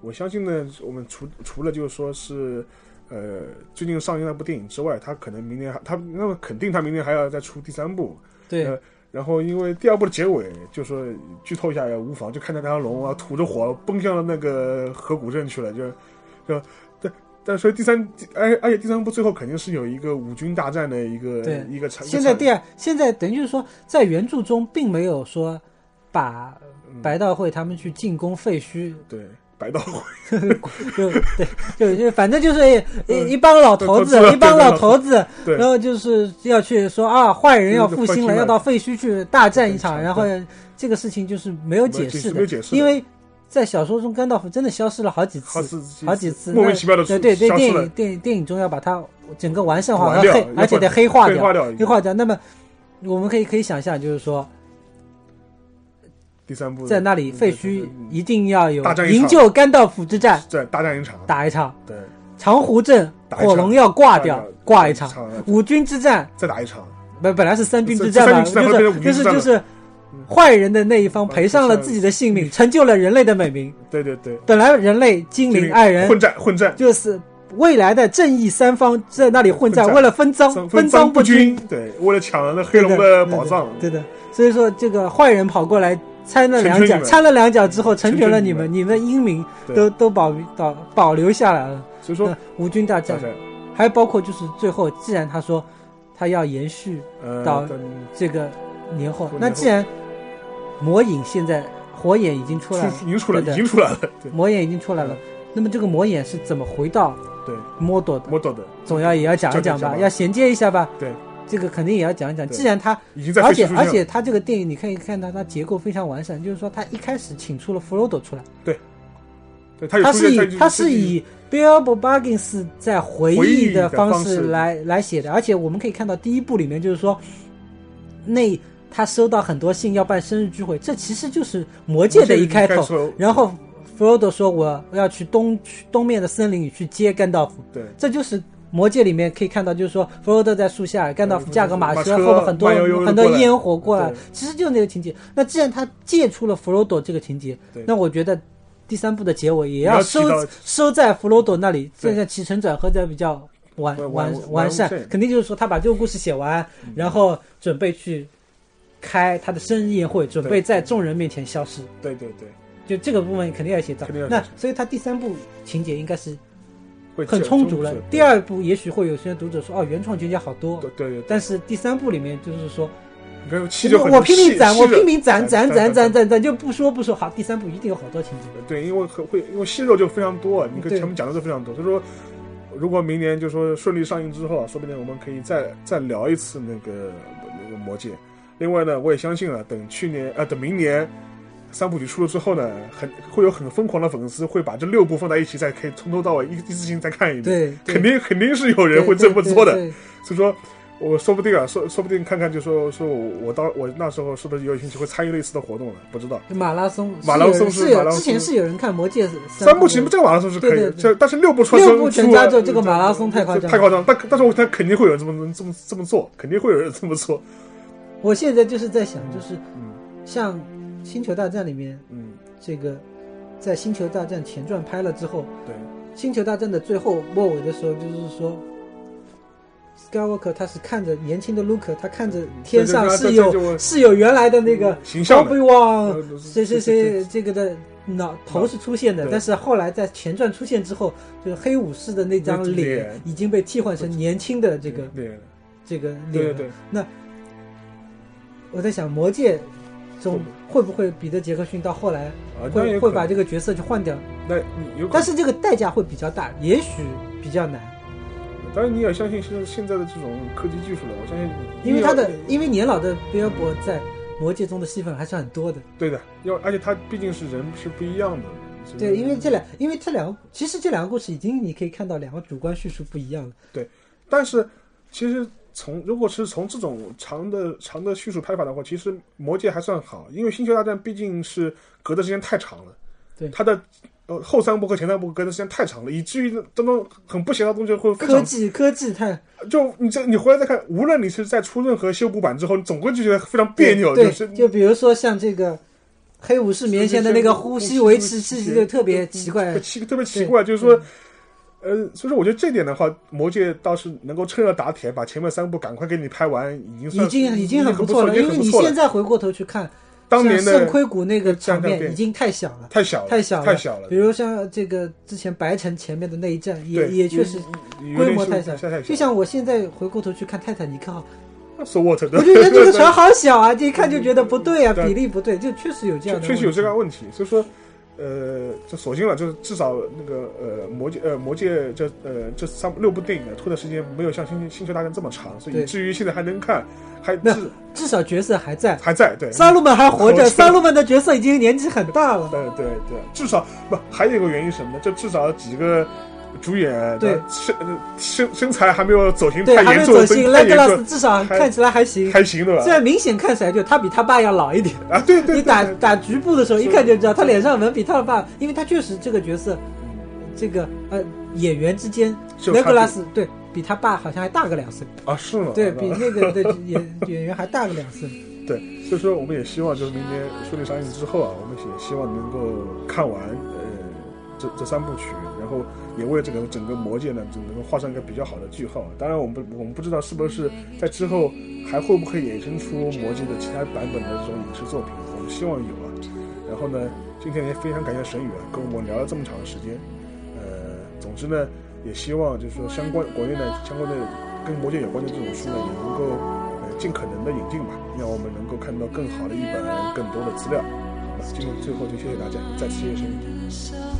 我相信呢，我们除除了就是说是，呃，最近上映那部电影之外，他可能明年还他那么肯定他明年还要再出第三部，对呃然后因为第二部的结尾，就说剧透一下也无妨，就看见那条龙啊吐着火奔向了那个河谷镇去了，就就但但所以第三，而而且第三部最后肯定是有一个五军大战的一个一个场。现在第二，现在等于就是说，在原著中并没有说把嗯。白道会他们去进攻废墟，对白道会。就对，就就反正就是一嗯一帮老头子一帮老头子，然后就是要去说啊，坏人要复兴了，要到废墟去大战一场，然后这个事情就是没有解释的，没有解释的，因为在小说中甘道夫真的消失了好几好次，好几次，莫名其妙的对对电影，电影电影中要把它整个完善化完掉和黑，而且得黑化掉，黑化掉。那么我们可以可以想象，就是说第三部在那里废墟一定要有营救甘道夫之战，在大战一场，打一场。对，长湖镇火龙要挂掉，挂一场。五军之战再打一场，本本来是三军之战嘛，就是就是就是坏人的那一方赔上了自己的性命，成就了人类的美名。对对对，本来人类精灵爱人混战混战，就是未来的正义三方在那里混战，为了分赃分分赃不均。均，，对，为了抢那黑龙的宝藏，对的。所以说这个坏人跑过来掺了两脚，掺了两脚之后成全了你们，你们。的英名都都保保保留下来了。所以说那吴军大战。还包括就是最后，既然他说他要延续呃，到这个年后。那既然魔影现在火眼已经出来了，已经出来了，已经出来了，对。魔眼已经出来了，那么这个魔眼是怎么回到对，摩朵的？我懂的，总要也要讲一讲吧，要衔接一下吧。对，这个肯定也要讲一讲。既然他，已经在而且而且他这个电影你可以看到它结构非常完善，就是说他一开始请出了弗罗多出来，对。他有他是以他是以 Bilbo Baggins 在回回忆忆的的方式方式来来写的，而且我们可以看到第一部里面就是说，那他收到很多信要办生日聚会，这其实就是魔戒的一开头。然后 Frodo 说我要去东去东面的森林里去接甘道夫，对，这就是魔戒里面可以看到，就是说弗罗多在树下，甘道夫驾个马车，后面很多很多烟火过来，其实就是那个情节。那既然他借出了弗罗多这个情节，那我觉得第三部的结尾也也要要收收在弗罗多那里，对。这个起承转合的比较完完完善，肯定就是说他把这个故事写完，然后准备去开他的生日宴会，准备在众人面前消失。对对对，就这个部分肯定要写到肯定要，那所以他第三部情节应该是会很充足了。第二部也许会有些读者说，哦，原创情节好多。对，对对，但是第三部里面就是说，没有七就我很我拼命攒，我拼命攒攒攒攒攒攒攒，就不说不说，好，第三部一定有好多情节。对，因为会，因为息肉就非常多，你跟对前面讲的都非常多，所以说，如果明年就说顺利上映之后啊，说不定我们可以再再聊一次那个那个魔戒。另外呢，我也相信啊，等去年啊，等明年三部曲出了之后呢，很会有很疯狂的粉丝会把这六部放在一起，再可以从头到尾一一次性再看一遍。对，对肯定肯定是有人会这么做的。所以说，我说不定啊，说说不定看看，就说说我我到我那时候是不是有兴趣会参与类似的活动了？不知道。马拉松，马拉松是有之前是有人看《魔戒》三部曲不这个马拉松是可以这但是六部穿六部全加出就这个马拉松太夸张太夸张。但但是我他肯定会有人这么这么这么做，肯定会有人这么做。我现在就是在想，就是嗯。像《星球大战》里面嗯，这个，在《星球大战》前传拍了之后，对《星球大战》的最后末尾的时候，就是说，Skywalker 他是看着年轻的 Luke，他看着天上是有是有原来的那个 Obi 的。Wan 呃谁谁谁这个的脑头是出现的，但是后来在前传出现之后，就是黑武士的那张脸脸已经被替换成年轻的这个对这个脸了。对对，我在想，《魔戒》中会不会彼得杰克逊到后来啊，会会把这个角色去换掉？那你有，但是这个代价会比较大，也许比较难，当然你也相信现现在的这种科技技术了，我相信，因为他的因为年老的比尔博在《魔戒》中的戏份还是很多的。对的，要而且他毕竟是人是不一样的。对，因为这两，因为这两个，其实这两个故事已经你可以看到两个主观叙述不一样了。对但是其实从如果是从这种长的长的叙述拍法的话，其实《魔戒》还算好，因为《星球大战》毕竟是隔的时间太长了，对它的呃后三部和前三部隔的时间太长了，以至于当中很不协调的东西会非常科技科技太就你这你回来再看，无论你是在出任何修补版之后，你总归就觉得非常别扭，就，是就比如说像这个黑武士棉线的那个呼吸维持器，就特别奇怪特。奇特别奇怪，就是说。呃，所以说我觉得这点的话，《魔戒》倒是能够趁热打铁，把前面三部赶快给你拍完，已经算已经已经很不错了，因为你现在回过头去看，当年的圣盔谷那个场面已经太小了，太小了，太小了太小了比。如像这个之前白城前面的那一战，也也确实规模太小。就像我现在回过头去看泰坦尼克号，so what 的，我就觉得这个船 好小啊，这一看就觉得不对啊，比例不对，就确实有这样的。确确实有这个问题，所以说，呃，这索性了，就是至少那个呃魔界呃魔界这呃这三六部电影呢，拖的时间没有像星星球大战这么长，所以至于现在还能看，还那至至少角色还在，还在对。三路们还活着，三路们的角色已经年纪很大了。对对对，至少不还有一个原因什么呢？就至少几个主演对身呃身身材还没有走形对，还没太严重，走心，太莱格拉斯至少看起来还行，还行对吧虽？然明显看起来就他比他爸要老一点。啊，对对，你对对打打局部的时候，一看就知道他脸上纹比他的爸，因为他确实这个角色，这个呃演员之间，雷是有差距格拉斯对比他爸好像还大个两岁，啊是吗？啊对比那个的 演演员还大个两岁。对，所以说我们也希望就是明年顺利上映之后啊，我们也希望能够看完呃这这三部曲，然后也为这个整个魔戒呢，就能够画上一个比较好的句号。当然，我们不我们不知道是不是在之后还会不会衍生出魔界的其他版本的这种影视作品，我们希望有啊。然后呢，今天也非常感谢沈宇啊，跟我们聊了这么长的时间。呃，总之呢，也希望就是说相关国内的相关的跟魔戒有关的这种书呢，也能够呃尽可能的引进吧，让我们能够看到更好的一本更多的资料。好吧，今天最后就谢谢大家，再次谢谢沈宇。